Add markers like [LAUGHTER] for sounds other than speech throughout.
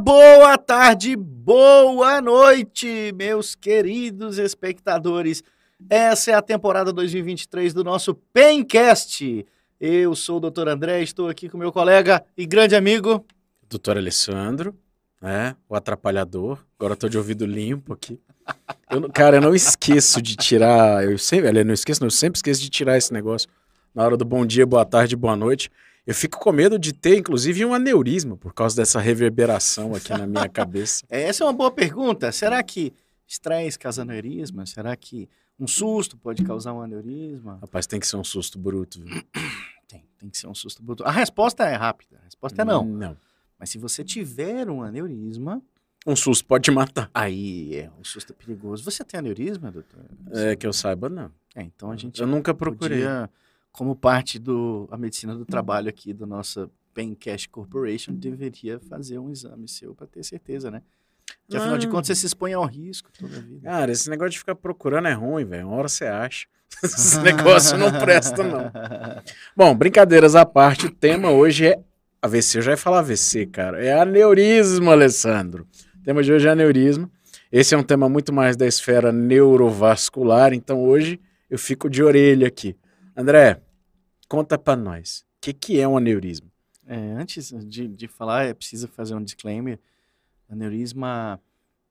Boa tarde, boa noite, meus queridos espectadores. Essa é a temporada 2023 do nosso Pencast. Eu sou o Dr. André, estou aqui com meu colega e grande amigo. Doutor Alessandro, né? O atrapalhador. Agora eu tô de ouvido limpo aqui. Eu, cara, eu não esqueço de tirar. Eu sempre, aliás, não esqueço, não, eu sempre esqueço de tirar esse negócio na hora do bom dia, boa tarde, boa noite. Eu fico com medo de ter, inclusive, um aneurisma por causa dessa reverberação aqui na minha cabeça. [LAUGHS] Essa é uma boa pergunta. Será que estresse causa aneurisma? Será que um susto pode causar um aneurisma? Rapaz, tem que ser um susto bruto. viu? [CLEARS THROAT] Tem, tem que ser um susto bruto. A resposta é rápida. A resposta é não. Não. Mas se você tiver um aneurisma, Um susto pode te matar. aí é um susto perigoso. Você tem aneurisma, doutor? É que eu saiba, não. É, então a gente Eu nunca procurei. podia, como parte do a medicina do trabalho aqui da nossa Pencast Corporation, deveria fazer um exame seu para ter certeza, né? Que afinal de Ah. contas você se expõe ao risco toda a vida. Cara, esse negócio de ficar procurando é ruim, velho. Uma hora você acha. [LAUGHS] Esse [LAUGHS] negócio não presta, não. Bom, brincadeiras à parte, o tema hoje é AVC. Eu já ia falar AVC, cara. É aneurisma, Alessandro. O tema de hoje é aneurisma. Esse é um tema muito mais da esfera neurovascular, então hoje eu fico de orelha aqui. André, conta pra nós. O que, que é um aneurisma? É, antes de, de falar, é preciso fazer um disclaimer. Aneurisma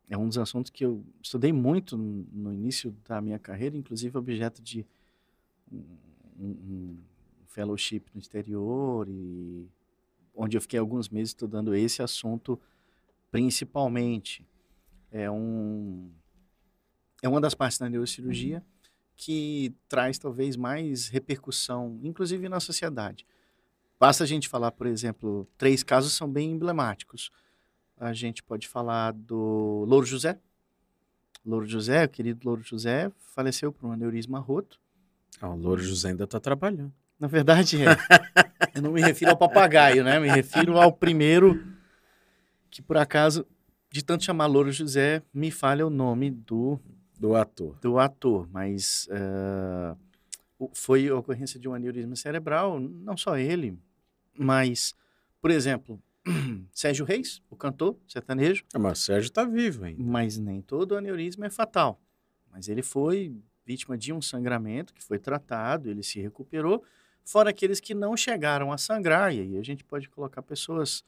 é um dos assuntos que eu estudei muito no início da minha carreira, inclusive objeto de um, um- fellowship no exterior e onde eu fiquei alguns meses estudando esse assunto principalmente. É um é uma das partes da neurocirurgia que traz talvez mais repercussão, inclusive na sociedade. Basta a gente falar, por exemplo, três casos são bem emblemáticos. A gente pode falar do Louro José. Louro José, o querido Louro José, faleceu por um aneurisma roto. Ah, o Louro José ainda tá trabalhando. Na verdade, é. [LAUGHS] eu não me refiro ao papagaio, né? Me refiro ao primeiro que, por acaso, de tanto chamar Louro José, me falha o nome do, Do ator. do ator. Mas o- foi a ocorrência de um aneurisma cerebral, não só ele, mas, por exemplo, [CLEARS THROAT] Sérgio Reis, o cantor sertanejo, Ah, mas Sérgio tá vivo ainda. mas nem todo aneurisma é fatal. Mas ele foi vítima de um sangramento que foi tratado, ele se recuperou, fora aqueles que não chegaram a sangrar. E aí a gente pode colocar pessoas,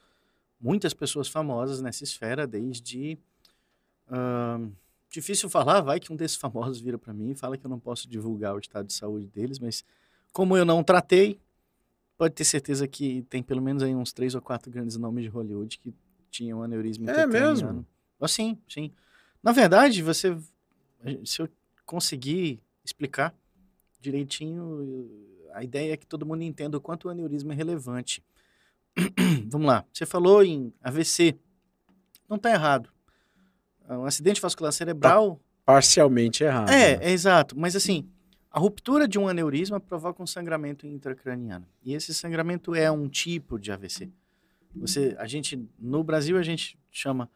muitas pessoas famosas nessa esfera, desde. ahn, difícil falar, vai que um desses famosos vira para mim e fala que eu não posso divulgar o estado de saúde deles, mas como eu não tratei, pode ter certeza que tem pelo menos aí uns três ou quatro grandes nomes de Hollywood que tinham aneurisma É mesmo? Ah, sim, sim. Na verdade, você, se eu conseguir explicar direitinho, a ideia é que todo mundo entenda o quanto o aneurisma é relevante. [CLEARS THROAT] Vamos lá. Você falou em AVC. Não está errado. Um acidente vascular cerebral Parcialmente errado. é, né? é exato. Mas assim, a ruptura de um aneurisma provoca um sangramento intracraniano. E esse sangramento é um tipo de AVC. Você, a gente, no Brasil, a gente chama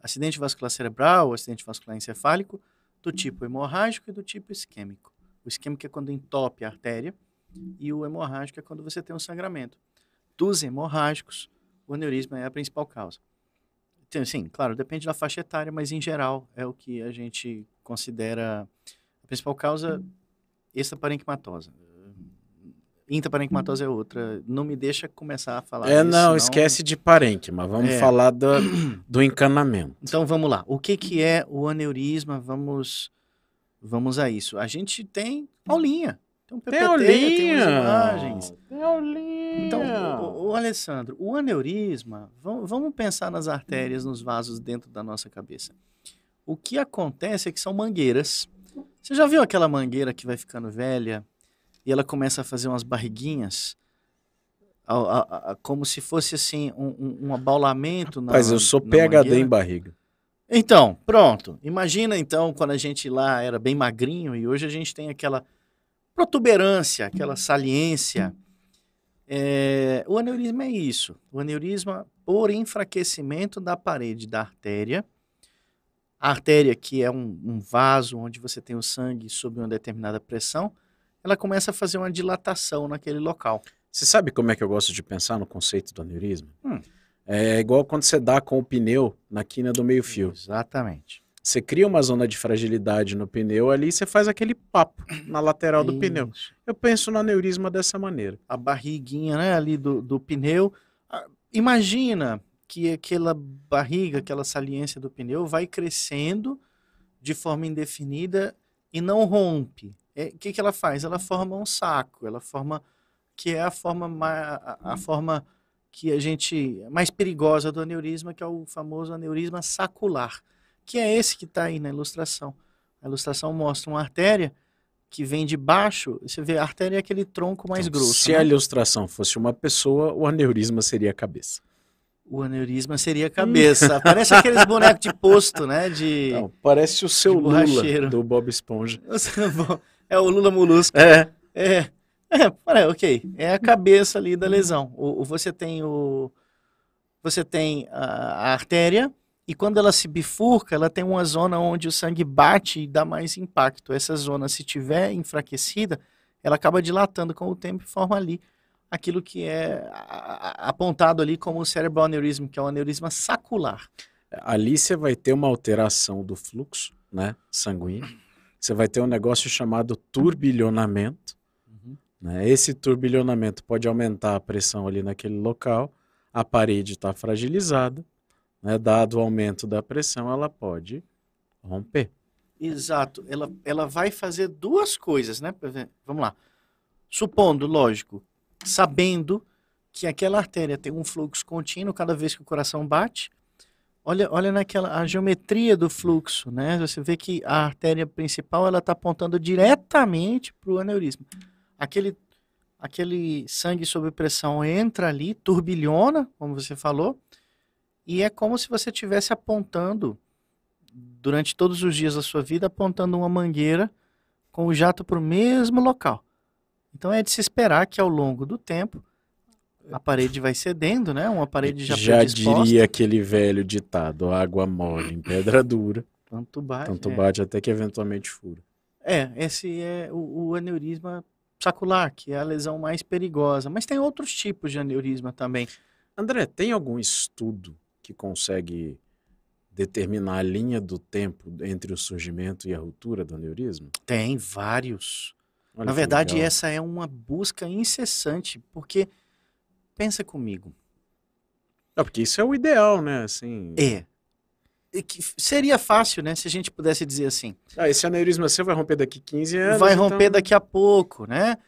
acidente vascular cerebral, acidente vascular encefálico, do tipo hemorrágico e do tipo isquêmico. O isquêmico é quando entope a artéria e o hemorrágico é quando você tem um sangramento. Dos hemorrágicos, o aneurisma é a principal causa. Então, sim, claro, depende da faixa etária, mas em geral é o que a gente considera a principal causa extraparenquimatosa. Intraparenquimatosa é outra. Não me deixa começar a falar É, isso, não, senão- esquece de parênquima. Vamos É. falar do, [COUGHS] do encanamento. Então vamos lá. O que, que é o aneurisma? Vamos, vamos a isso. A gente tem aulinha. Tem um PPT, tem umas imagens. Tem aulinha. Então, o, Alessandro, o aneurisma, vamos, vamos pensar nas artérias, nos vasos dentro da nossa cabeça. O que acontece é que são mangueiras. Você já viu aquela mangueira que vai ficando velha e ela começa a fazer umas barriguinhas? A- a- a- como se fosse assim um, um, um abaulamento na Mas eu sou PHD mangueira. em barriga. Então, pronto. Imagina então quando a gente lá era bem magrinho e hoje a gente tem aquela protuberância, aquela saliência. É, o aneurisma é isso. O aneurisma por enfraquecimento da parede da artéria. A artéria, que é um, um vaso onde você tem o sangue sob uma determinada pressão, ela começa a fazer uma dilatação naquele local. Você sabe como é que eu gosto de pensar no conceito do aneurisma? Hum. É igual quando você dá com o pneu na quina do meio-fio. Exatamente. Você cria uma zona de fragilidade no pneu ali, você faz aquele papo na lateral do pneu. Isso. Eu penso no aneurisma dessa maneira. A barriguinha, né, ali do, do pneu. Ah, Imagina que aquela barriga, aquela saliência do pneu vai crescendo de forma indefinida e não rompe. É, O que, que ela faz? Ela forma um saco. Ela forma que é a forma ma- a, a forma que a gente mais perigosa do aneurisma, que é o famoso aneurisma sacular, que é esse que está aí na ilustração. A ilustração mostra uma artéria que vem de baixo. Você vê a artéria é aquele tronco mais Então, grosso. Se né? a ilustração fosse uma pessoa, o aneurisma seria a cabeça. O aneurisma seria a cabeça. [LAUGHS] Parece aqueles bonecos de posto, né? De. Então, parece o seu Lula do Bob Esponja. [LAUGHS] É o Lula Molusco. É, É. É, ok. É a cabeça ali da lesão. O, o- você tem o. Você tem a, a artéria, e quando ela se bifurca, ela tem uma zona onde o sangue bate e dá mais impacto. Essa zona, se tiver enfraquecida, ela acaba dilatando com o tempo e forma ali aquilo que é apontado ali como o cerebral aneurisma, que é o aneurisma sacular. ali você vai ter uma alteração do fluxo né, sanguíneo. Você vai ter um negócio chamado turbilhonamento. Né? Esse turbilhonamento pode aumentar a pressão ali naquele local. A parede está fragilizada. Né? Dado o aumento da pressão, ela pode romper. Exato. Ela, ela vai fazer duas coisas, né? Vamos lá. Supondo, lógico, sabendo que aquela artéria tem um fluxo contínuo cada vez que o coração bate. Olha, olha naquela a geometria do fluxo, né? Você vê que a artéria principal ela está apontando diretamente para o aneurisma. Aquele, aquele sangue sob pressão entra ali, turbilhona, como você falou, e é como se você estivesse apontando durante todos os dias da sua vida apontando uma mangueira com o jato para o mesmo local. Então é de se esperar que ao longo do tempo a parede vai cedendo, né? Uma parede já, Já diria aquele velho ditado: água mole em pedra dura, Tanto bate. tanto é. bate até que eventualmente fura. É, esse é o, o aneurisma sacular, que é a lesão mais perigosa. Mas tem outros tipos de aneurisma também. André, tem algum estudo que consegue determinar a linha do tempo entre o surgimento e a ruptura do aneurisma? Tem vários. Olha Na verdade, legal. essa é uma busca incessante, porque pensa comigo. É porque isso é o ideal, né? Assim, É. E que seria fácil, né, se a gente pudesse dizer assim. ah, esse aneurisma seu vai romper daqui 15 anos. vai então- romper daqui a pouco, né?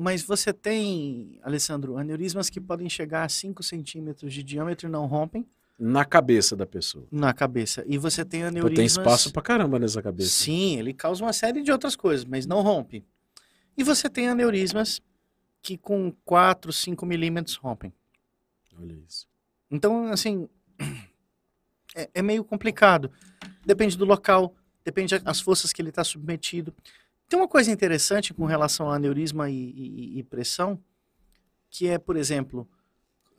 Mas você tem, Alessandro, aneurismas que podem chegar a 5 centímetros de diâmetro e não rompem Na cabeça da pessoa. na cabeça. E você tem Pô, aneurismas... tem espaço pra caramba nessa cabeça. Sim, ele causa uma série de outras coisas, mas não rompe. E você tem aneurismas que com 4, 5 milímetros rompem. Olha isso. Então, assim, [CLEARS THROAT] é, é meio complicado. Depende do local, depende das forças que ele está submetido. Tem uma coisa interessante com relação a aneurisma e, e- e pressão, que é, por exemplo,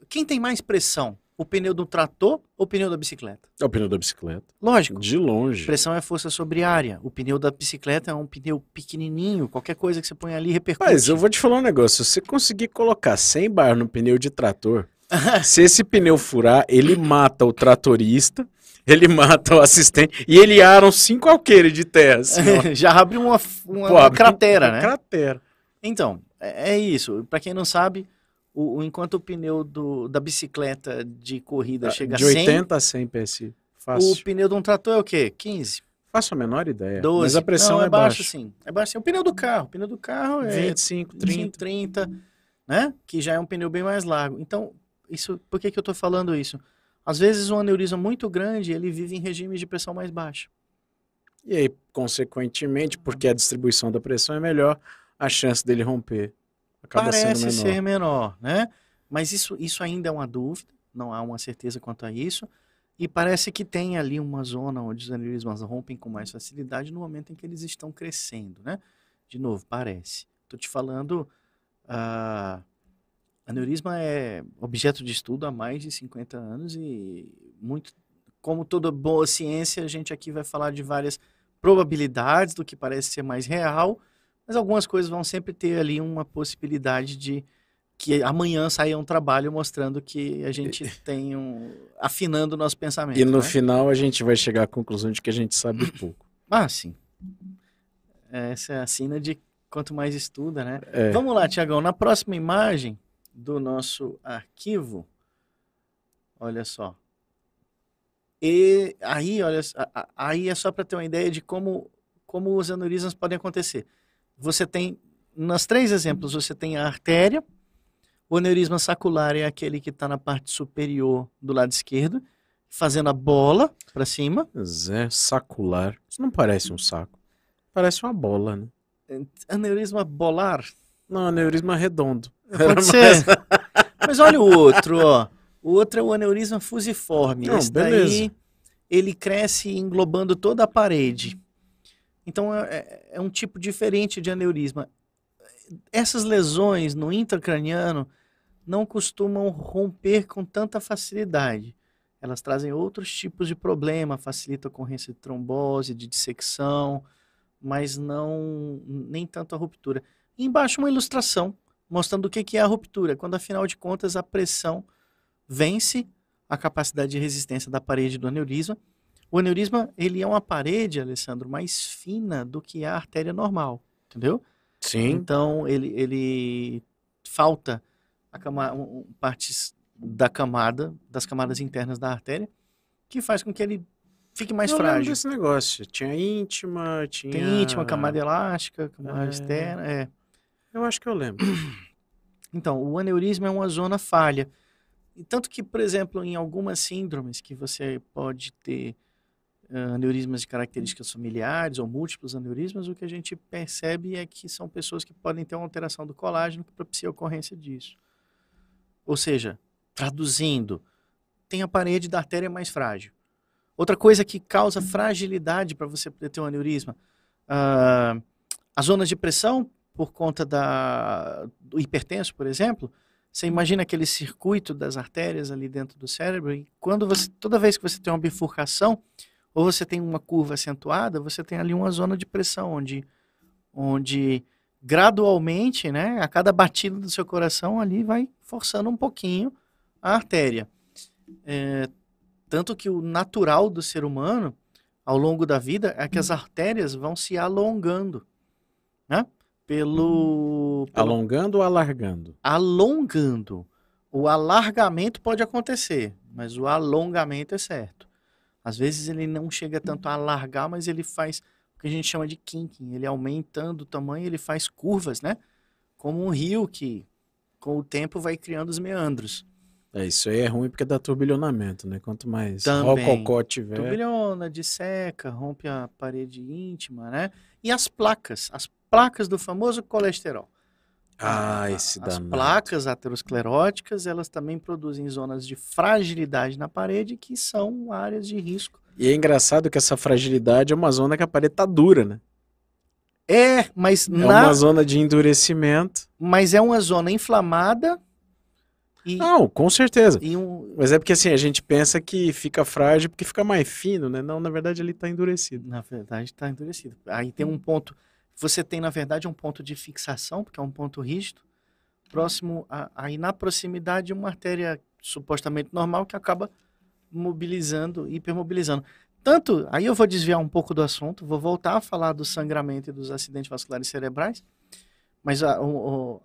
quem tem mais pressão? O pneu do trator ou o pneu da bicicleta? É o pneu da bicicleta. Lógico, De longe. pressão é força sobre área. O pneu da bicicleta é um pneu pequenininho, qualquer coisa que você põe ali repercute. Mas eu vou te falar um negócio. Se você conseguir colocar 100 bar no pneu de trator, [LAUGHS] se esse pneu furar, ele mata o tratorista, ele mata o assistente e ele ara uns 5 alqueires de terra. Assim. [LAUGHS] Já abre uma, uma, Pô, uma abre cratera, uma né? Cratera. Então, é, é isso. Para quem não sabe, o, o- enquanto o pneu do, da bicicleta de corrida chega de a 100, 80 a 100 PSI. o Fácil. pneu de um trator é o quê? 15, Faço a menor ideia. 12. Mas a pressão não, é, é baixo, baixa. sim. É baixo sim. O pneu do carro, o pneu do carro é 25, 30, 30. 30, né? Que já é um pneu bem mais largo. Então, isso, por que, que eu estou falando isso? Às vezes um aneurisma muito grande, ele vive em regime de pressão mais baixa. E aí, consequentemente, porque a distribuição da pressão é melhor, a chance dele romper acaba Parece sendo menor. ser menor, né? Mas isso, isso ainda é uma dúvida, não há uma certeza quanto a isso. E parece que tem ali uma zona onde os aneurismas rompem com mais facilidade no momento em que eles estão crescendo, né? De novo, parece. Estou te falando, ah, aneurisma é objeto de estudo há mais de 50 anos e muito, como toda boa ciência, a gente aqui vai falar de várias probabilidades do que parece ser mais real, mas algumas coisas vão sempre ter ali uma possibilidade de que amanhã saia um trabalho mostrando que a gente tem um. afinando o nosso pensamento. E no né? final a gente vai chegar à conclusão de que a gente sabe [COUGHS] pouco. Ah, sim. Essa é a sina de quanto mais estuda, né? É. Vamos lá, Tiagão. Na próxima imagem do nosso arquivo, olha só. E aí, olha, aí é só para ter uma ideia de como, como os aneurismas podem acontecer. Você tem, nos três exemplos, você tem a artéria, o aneurisma sacular é aquele que está na parte superior do lado esquerdo, fazendo a bola para cima. Zé sacular. Isso não parece um saco. Parece uma bola, né? Aneurisma bolar, Não, aneurisma redondo. Pode ser. [LAUGHS] Mas olha o outro, ó. O outro é o aneurisma fusiforme. Não, Esse beleza. daí, ele cresce englobando toda a parede. Então, é- é, é um tipo diferente de aneurisma. Essas lesões no intracraniano não costumam romper com tanta facilidade. Elas trazem outros tipos de problema, facilita a ocorrência de trombose, de dissecção, mas não nem tanto a ruptura. E embaixo uma ilustração mostrando o que é a ruptura, quando afinal de contas a pressão vence a capacidade de resistência da parede do aneurisma. O aneurisma, ele é uma parede, Alessandro, mais fina do que a artéria normal, entendeu? Sim. Então, ele, ele falta a cama, partes da camada, das camadas internas da artéria, que faz com que ele fique mais eu frágil. desse negócio. Tinha íntima, tinha... Tem íntima, camada elástica, camada É. externa, é. Eu acho que eu lembro. [CLEARS THROAT] Então, o aneurisma é uma zona falha. Tanto que, por exemplo, em algumas síndromes que você pode ter ah, aneurismas de características familiares ou múltiplos aneurismas, o que a gente percebe é que são pessoas que podem ter uma alteração do colágeno que propicia a ocorrência disso. Ou seja, traduzindo, tem a parede da artéria mais frágil. Outra coisa que causa fragilidade para você poder ter um aneurisma, ah, as zonas de pressão por conta da, do hipertenso, por exemplo, você imagina aquele circuito das artérias ali dentro do cérebro e quando você, toda vez que você tem uma bifurcação ou você tem uma curva acentuada, você tem ali uma zona de pressão onde, onde gradualmente, né, a cada batida do seu coração ali vai forçando um pouquinho a artéria. É, tanto que o natural do ser humano ao longo da vida é que as artérias vão se alongando, né? Pelo, pelo Alongando ou alargando? alongando. O alargamento pode acontecer, mas o alongamento é certo. Às vezes ele não chega tanto a alargar, mas ele faz o que a gente chama de kinking. Ele aumentando o tamanho, ele faz curvas, né? Como um rio que, com o tempo, vai criando os meandros. É, isso aí é ruim porque dá turbilhonamento, né? Quanto mais Também. rococó tiver... Turbilhona, disseca, rompe a parede íntima, né? E as placas, as placas do famoso colesterol. Ah, esse As danado. placas ateroscleróticas, elas também produzem zonas de fragilidade na parede, que são áreas de risco. E é engraçado que essa fragilidade é uma zona que a parede tá dura, né? É, mas, É na, uma zona de endurecimento. mas é uma zona inflamada e, Não, com certeza. um... Mas é porque assim, a gente pensa que fica frágil porque fica mais fino, né? Não, na verdade ele tá endurecido. Na verdade, está endurecido. Aí tem um ponto... Você tem, na verdade, um ponto de fixação, porque é um ponto rígido, próximo, a, aí na proximidade, uma artéria supostamente normal que acaba mobilizando, hipermobilizando. Tanto, aí eu vou desviar um pouco do assunto, vou voltar a falar do sangramento e dos acidentes vasculares cerebrais, mas a, o-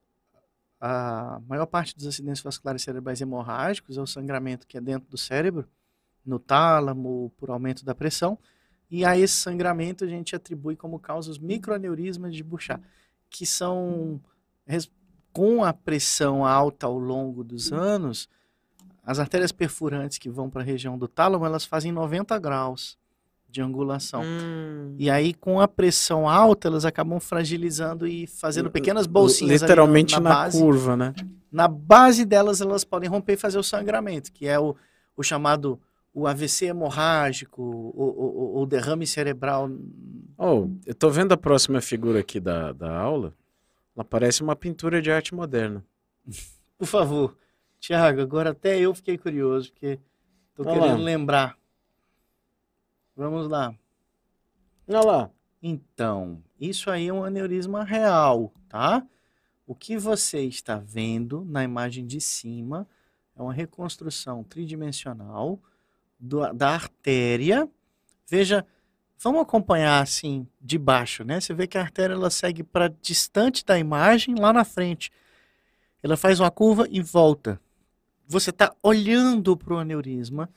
a maior parte dos acidentes vasculares cerebrais hemorrágicos é o sangramento que é dentro do cérebro, no tálamo, por aumento da pressão, e a esse sangramento a gente atribui como causa os microaneurismas de Bouchard, que são, com a pressão alta ao longo dos anos, as artérias perfurantes que vão para a região do tálamo, elas fazem 90 graus de angulação. Hum. E aí, com a pressão alta, elas acabam fragilizando e fazendo pequenas bolsinhas Literalmente na, na, na base. curva, né? Na base delas, elas podem romper e fazer o sangramento, que é o, o chamado o AVC hemorrágico, o, o, o- o derrame cerebral. Oh, eu tô vendo a próxima figura aqui da, da aula. Ela parece uma pintura de arte moderna. [LAUGHS] Por favor, Tiago, agora até eu fiquei curioso, porque Olha querendo lá. lembrar. Vamos lá. Olha lá. Então, isso aí é um aneurisma real, tá? O que você está vendo na imagem de cima é uma reconstrução tridimensional do, da artéria. Veja, vamos acompanhar assim de baixo, né? Você vê que a artéria ela segue para distante da imagem, lá na frente. Ela faz uma curva e volta. Você está olhando para o aneurisma,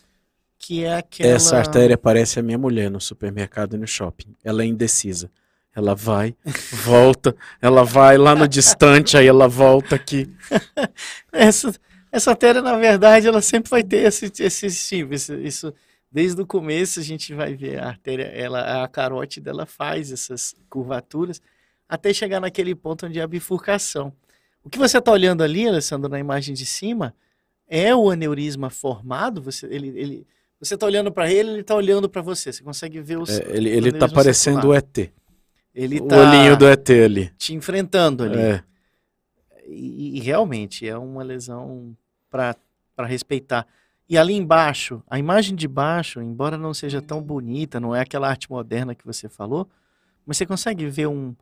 que é aquela. Essa artéria parece a minha mulher no supermercado e no shopping. Ela é indecisa. Ela vai, volta, ela vai lá no distante, aí ela volta aqui. [LAUGHS] essa, essa artéria, na verdade, ela sempre vai ter esse, esse tipo. Isso, isso, desde o começo a gente vai ver a artéria, ela, a carótida, ela faz essas curvaturas até chegar naquele ponto onde é a bifurcação. O que você está olhando ali, Alessandro, na imagem de cima, é o aneurisma formado. Você, ele, ele, você está olhando para ele, ele está olhando para você. Você consegue ver os. É, ele ele está parecendo o ET. Ele o tá olhinho do ET ali. Te enfrentando ali. É. E, e realmente é uma lesão para respeitar. E ali embaixo, a imagem de baixo, embora não seja tão bonita, não é aquela arte moderna que você falou, mas você consegue ver um.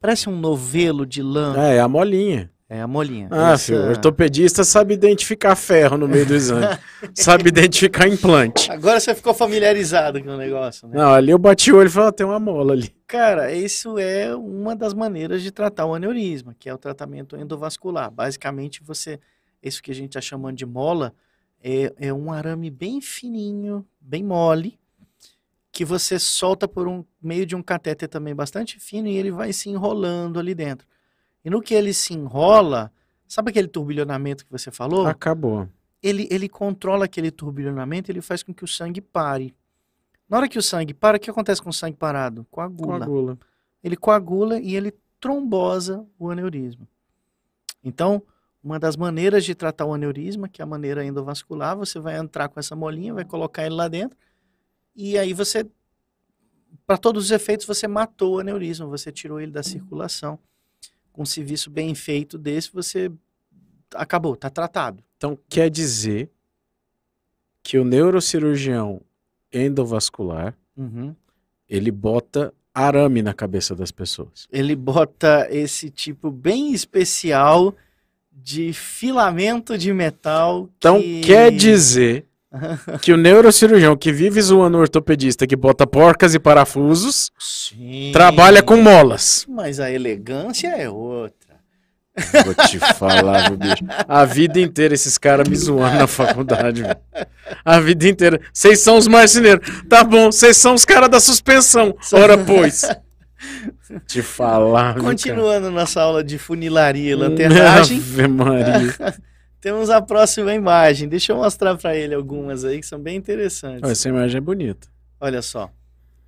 Parece um novelo de lã. É, é a molinha. É a molinha. Ah, Essa... filho, o ortopedista sabe identificar ferro no meio do exame. [LAUGHS] sabe identificar implante. Agora você ficou familiarizado com o negócio, né? Não, ali eu bati o olho e falei, ah, tem uma mola ali. Cara, isso é uma das maneiras de tratar o aneurisma, que é o tratamento endovascular. Basicamente, você, isso que a gente está chamando de mola, é, é um arame bem fininho, bem mole, que você solta por um meio de um catéter também bastante fino e ele vai se enrolando ali dentro. E no que ele se enrola, sabe aquele turbilhonamento que você falou? Acabou. Ele, ele controla aquele turbilhonamento, ele faz com que o sangue pare. Na hora que o sangue para, o que acontece com o sangue parado? Coagula. Coagula. Ele coagula e ele trombosa o aneurisma. Então, uma das maneiras de tratar o aneurisma, que é a maneira endovascular, você vai entrar com essa molinha, vai colocar ele lá dentro, e aí você, para todos os efeitos, você matou o aneurisma, você tirou ele da circulação com um serviço bem feito desse, você acabou, está tratado. Então quer dizer que o neurocirurgião endovascular uhum. ele bota arame na cabeça das pessoas. Ele bota esse tipo bem especial de filamento de metal. Então que... quer dizer [LAUGHS] que o neurocirurgião que vive zoando o ortopedista que bota porcas e parafusos Sim. trabalha com molas. Mas a elegância é outra. Vou te falar, meu bicho. A vida inteira esses caras me zoando na faculdade, velho. A vida inteira. Vocês são os marceneiros. Tá bom, vocês são os caras da suspensão. Ora, pois. Te falar, Continuando nossa aula de funilaria e lanternagem. Ave Maria. [LAUGHS] Temos a próxima imagem. Deixa eu mostrar para ele algumas aí que são bem interessantes. Essa imagem é bonita. Olha só.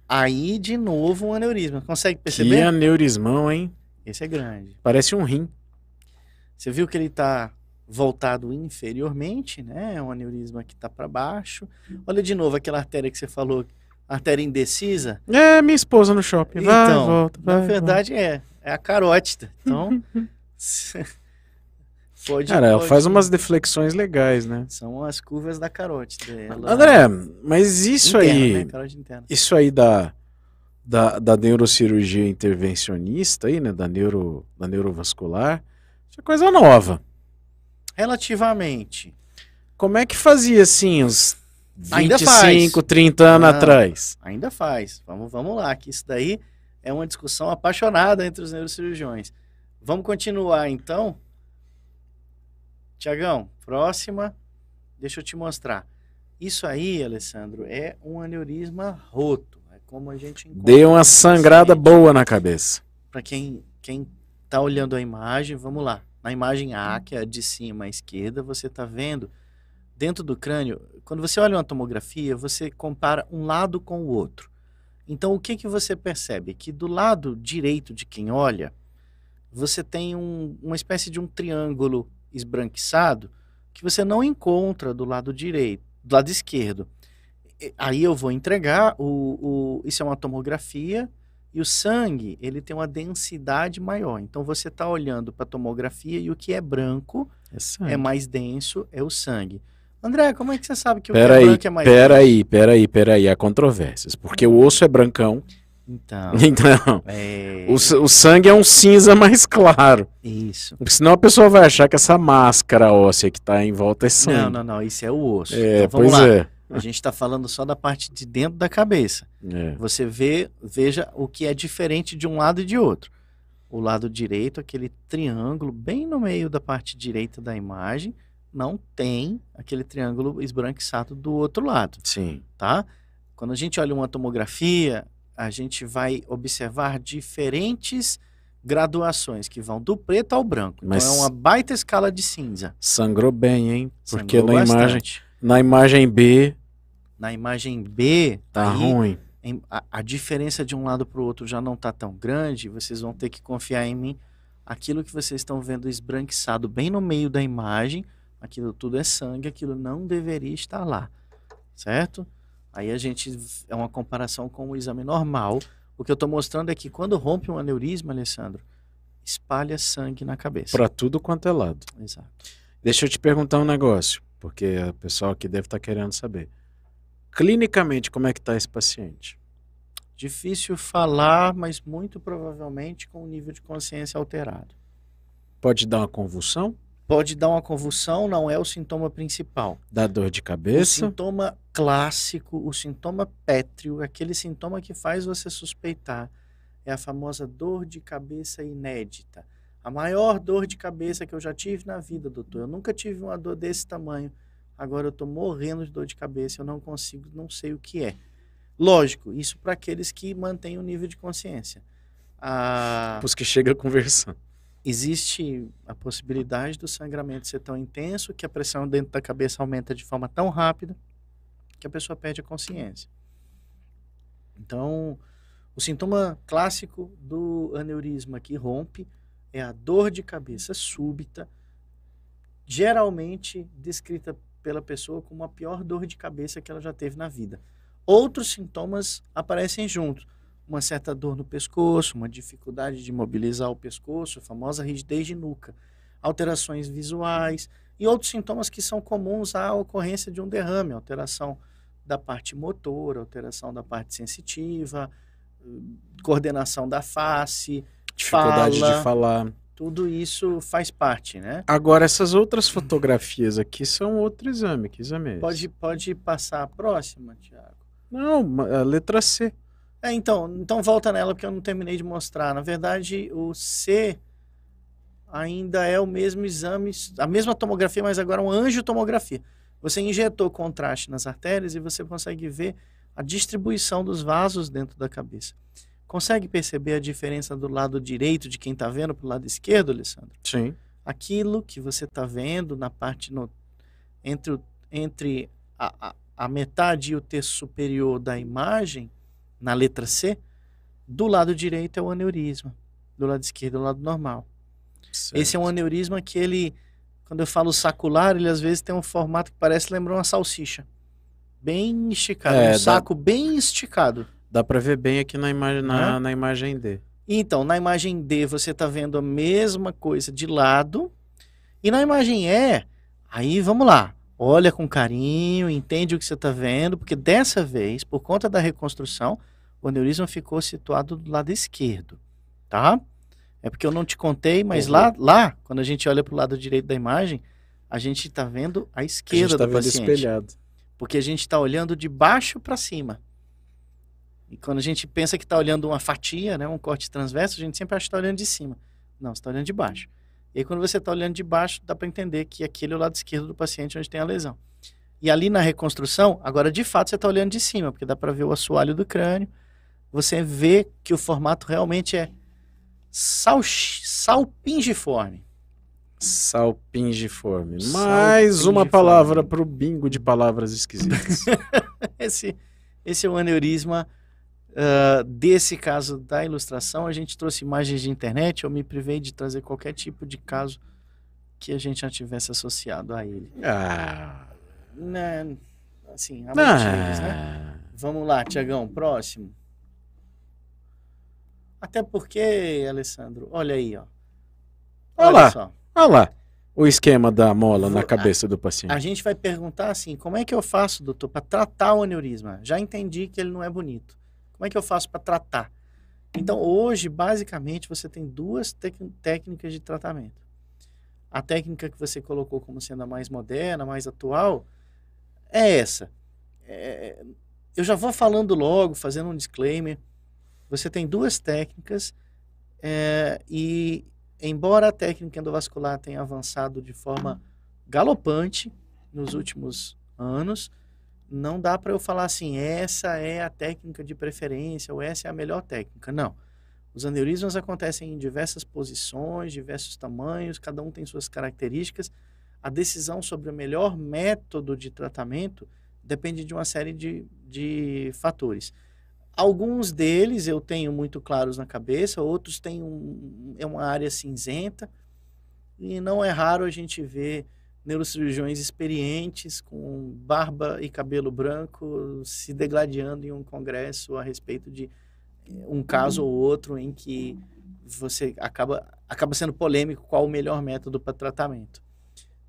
Aí, de novo, um aneurisma. Consegue perceber? Que aneurismão, hein? Esse é grande. Parece um rim. Você viu que ele está voltado inferiormente, né? É um aneurisma que está para baixo. Olha de novo aquela artéria que você falou, artéria indecisa. É, minha esposa no shopping. Vai, então, volta, vai, na verdade volta. é, é a carótida. Então, [LAUGHS] Pode, Cara, ela faz umas deflexões legais, né? São as curvas da carótida. Ela... André, mas isso interna, aí. Né? Isso aí da, da, da neurocirurgia intervencionista aí, né? Da, neuro, da neurovascular. Isso é coisa nova. Relativamente. Como é que fazia assim, uns 25, 30 anos Não, atrás? Ainda faz. Vamos, vamos lá, que isso daí é uma discussão apaixonada entre os neurocirurgiões. Vamos continuar então Tiagão, próxima. Deixa eu te mostrar. Isso aí, Alessandro, é um aneurisma roto. É como a gente Deu uma sangrada boa na cabeça. Para quem quem está olhando a imagem, vamos lá. Na imagem A, que é a de cima à esquerda, você está vendo dentro do crânio. Quando você olha uma tomografia, você compara um lado com o outro. Então, o que que você percebe? Que do lado direito de quem olha, você tem um, uma espécie de um triângulo esbranquiçado que você não encontra do lado direito, do lado esquerdo. Aí eu vou entregar o, o isso é uma tomografia e o sangue ele tem uma densidade maior. Então você está olhando para a tomografia e o que é branco é, é, mais denso é o sangue. André, como é que você sabe que o pera que é aí, branco é mais pera? Pera aí, pera aí, pera aí, há controvérsias. Porque o osso é brancão Então, [LAUGHS] Então, é... o, o sangue é um cinza mais claro. Isso. Porque senão a pessoa vai achar que essa máscara óssea que tá em volta é sangue. Não, não, não, isso é o osso. É, então, vamos pois lá. é. A gente está falando só da parte de dentro da cabeça. É. Você vê, veja o que é diferente de um lado e de outro. O lado direito, aquele triângulo bem no meio da parte direita da imagem, não tem aquele triângulo esbranquiçado do outro lado, Sim. tá? Quando a gente olha uma tomografia, a gente vai observar diferentes graduações que vão do preto ao branco. Mas- Então é uma baita escala de cinza. Sangrou bem, hein? Porque Sangrou na imagem, bastante. na imagem B Na imagem B, tá aí, ruim. a, a diferença de um lado para o outro já não está tão grande, vocês vão ter que confiar em mim. Aquilo que vocês estão vendo esbranquiçado bem no meio da imagem, aquilo tudo é sangue, aquilo não deveria estar lá, certo? Aí a gente é uma comparação com o exame normal. O que eu estou mostrando é que quando rompe um aneurisma, Alessandro, espalha sangue na cabeça. Pra tudo quanto é lado. Exato. Deixa eu te perguntar um negócio, porque o pessoal aqui deve estar querendo saber. Clinicamente, como é que tá esse paciente? Difícil falar, mas muito provavelmente com o nível de consciência alterado. Pode dar uma convulsão? Pode dar uma convulsão, não é o sintoma principal. Dá dor de O cabeça? sintoma clássico, o sintoma pétreo, aquele sintoma que faz você suspeitar, é a famosa dor de cabeça inédita. A maior dor de cabeça que eu já tive na vida, doutor. Eu nunca tive uma dor desse tamanho. Agora eu estou morrendo de dor de cabeça, eu não consigo, não sei o que é. Lógico, isso para aqueles que mantêm o nível de consciência. Ah, Os que chega conversando. Existe a possibilidade do sangramento ser tão intenso que a pressão dentro da cabeça aumenta de forma tão rápida que a pessoa perde a consciência. Então, o sintoma clássico do aneurisma que rompe é a dor de cabeça súbita, geralmente descrita pela pessoa como a pior dor de cabeça que ela já teve na vida. Outros sintomas aparecem juntos uma certa dor no pescoço, uma dificuldade de mobilizar o pescoço, a famosa rigidez de nuca, alterações visuais e outros sintomas que são comuns à ocorrência de um derrame, alteração da parte motora, alteração da parte sensitiva, hum, coordenação da face, Dificuldade Fala. de falar. tudo isso faz parte, né? Agora, essas outras fotografias aqui são outro exame. Que exame é esse? Pode, pode passar a próxima, Tiago. Não, a letra C. É, então, então volta nela porque eu não terminei de mostrar. Na verdade, o C ainda é o mesmo exame, a mesma tomografia, mas agora uma angiotomografia. Você injetou contraste nas artérias e você consegue ver a distribuição dos vasos dentro da cabeça. Consegue perceber a diferença do lado direito de quem está vendo para o lado esquerdo, Alessandro? Sim. aquilo que você está vendo na parte no, entre, o- entre a, a, a metade e o terço superior da imagem, na letra C, do lado direito é o aneurisma, do lado esquerdo é o lado normal. Esse é um aneurisma que ele, quando eu falo sacular, ele às vezes tem um formato que parece lembrar uma salsicha. Bem esticado, É, um dá- saco bem esticado. Dá pra ver bem aqui na, imagem, na, Né? na imagem D. Então, na imagem D você está vendo a mesma coisa de lado. E na imagem E, aí vamos lá. Olha com carinho, entende o que você está vendo, porque dessa vez, por conta da reconstrução, o aneurisma ficou situado do lado esquerdo, tá? É porque eu não te contei, mas Uhum. lá, lá, quando a gente olha para o lado direito da imagem, a gente está vendo a A esquerda gente tá do vendo paciente espelhado. porque a gente está olhando de baixo para cima. E quando a gente pensa que está olhando uma fatia, né, um corte transverso, a gente sempre acha que está olhando de cima. Não, você está olhando de baixo. E aí, quando você está olhando de baixo, dá para entender que aquele é o lado esquerdo do paciente onde tem a lesão. E ali na reconstrução, agora de fato você está olhando de cima, porque dá para ver o assoalho do crânio. Você vê que o formato realmente é sal, salpingiforme. Salpingiforme. Mais uma palavra pro bingo de palavras esquisitas. [LAUGHS] esse, esse é o aneurisma ah, desse caso da ilustração. A gente trouxe imagens de internet, eu me privei de trazer qualquer tipo de caso que a gente já tivesse associado a ele. ah. Né, assim, há motivos, né? ah. Vamos lá, Tiagão, próximo. Até porque, Alessandro, olha aí, ó. Olha Olha lá. só. Olha lá o esquema da mola na cabeça do A paciente. gente vai perguntar assim: como é que eu faço, doutor, para tratar o aneurisma? Já entendi que ele não é bonito. Como é que eu faço para tratar? Então, hoje, basicamente, você tem duas técnicas de tratamento. A técnica que você colocou como sendo a mais moderna, mais atual, é essa. É, eu já vou falando logo, fazendo um disclaimer. Você tem duas técnicas é, e, embora a técnica endovascular tenha avançado de forma galopante nos últimos anos, não dá para eu falar assim, essa é a técnica de preferência ou essa é a melhor técnica. Não. Os aneurismas acontecem em diversas posições, diversos tamanhos, cada um tem suas características. A decisão sobre o melhor método de tratamento depende de uma série de, de fatores. Alguns deles eu tenho muito claros na cabeça, outros têm um, é uma área cinzenta, e não é raro a gente ver neurocirurgiões experientes com barba e cabelo branco se degladiando em um congresso a respeito de eh, um caso ou outro em que você acaba, acaba sendo polêmico qual o melhor método para tratamento,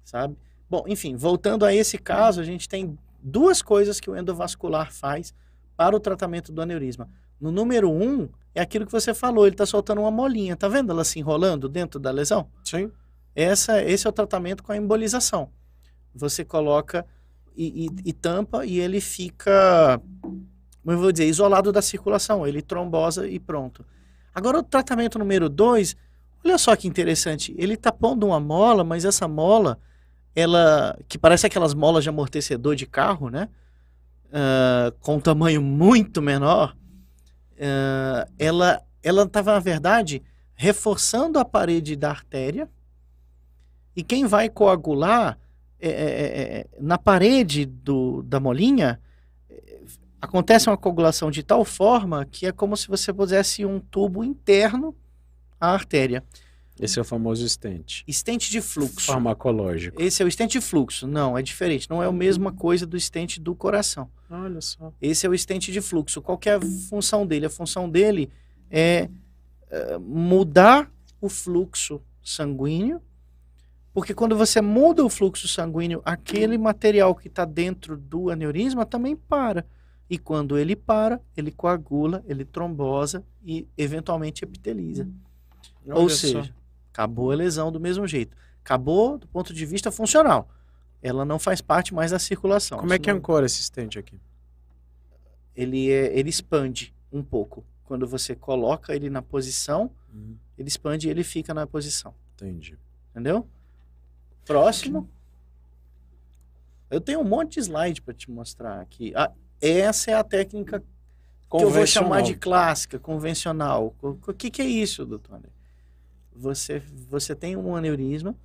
sabe? Bom, enfim, voltando a esse caso, a gente tem duas coisas que o endovascular faz para o tratamento do aneurisma. No número um, é aquilo que você falou, ele está soltando uma molinha, tá vendo ela se enrolando dentro da lesão? Sim. Essa, esse é o tratamento com a embolização. Você coloca e, e, e tampa e ele fica, como eu vou dizer, isolado da circulação. Ele trombosa e pronto. Agora, o tratamento número dois, olha só que interessante. Ele está pondo uma mola, mas essa mola, ela que parece aquelas molas de amortecedor de carro, né? Uh, com um tamanho muito menor, uh, ela ela estava, na verdade, reforçando a parede da artéria e quem vai coagular é, é, é, é, na parede do, da molinha, acontece uma coagulação de tal forma que é como se você pusesse um tubo interno à artéria. Esse é o famoso stent. Stent de fluxo. Farmacológico. Esse é o stent de fluxo. Não, é diferente. Não é a mesma coisa do stent do coração. Olha só. Esse é o stent de fluxo. Qual é a função dele? A função dele é uh, mudar o fluxo sanguíneo porque quando você muda o fluxo sanguíneo, aquele material que está dentro do aneurisma também para. E quando ele para, ele coagula, ele trombosa e eventualmente epiteliza. Olha Ou seja, só. acabou a lesão do mesmo jeito. Acabou do ponto de vista funcional. Ela não faz parte mais da circulação. Como é que ancora esse stent aqui? Ele, é, ele expande um pouco. Quando você coloca ele na posição, uhum. ele expande e ele fica na posição. Entendi. Entendeu? Próximo. Eu tenho um monte de slide para te mostrar aqui. Ah, essa é a técnica que eu vou chamar de clássica, convencional. O que, que é isso, doutor André? Você, você tem um aneurisma,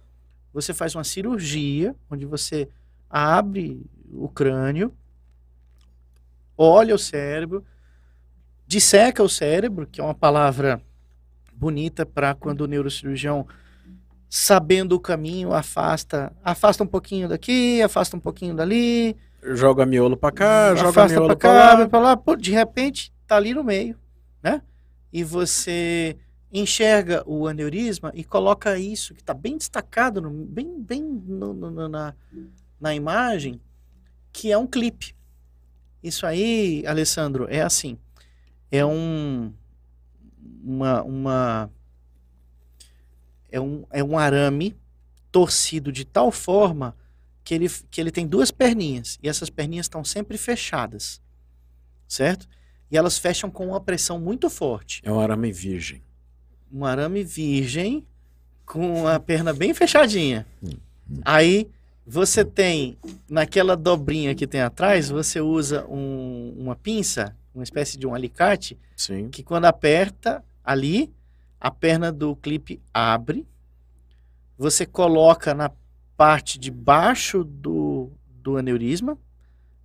você faz uma cirurgia, onde você abre o crânio, olha o cérebro, disseca o cérebro, que é uma palavra bonita para quando o neurocirurgião sabendo o caminho, afasta, afasta um pouquinho daqui, afasta um pouquinho dali. Joga miolo para cá, joga miolo para lá. Pra lá. Pô, de repente, tá ali no meio, né? E você enxerga o aneurisma e coloca isso que está bem destacado, no, bem, bem no, no, na, na imagem, que é um clipe. Isso aí, Alessandro, é assim. É um, uma, uma é um, é um arame torcido de tal forma que ele, que ele tem duas perninhas. E essas perninhas estão sempre fechadas. Certo? E elas fecham com uma pressão muito forte. É um arame virgem. Um arame virgem com a perna bem fechadinha. Aí você tem, naquela dobrinha que tem atrás, você usa um, uma pinça, uma espécie de um alicate, Sim. que quando aperta ali, a perna do clipe abre, você coloca na parte de baixo do, do aneurisma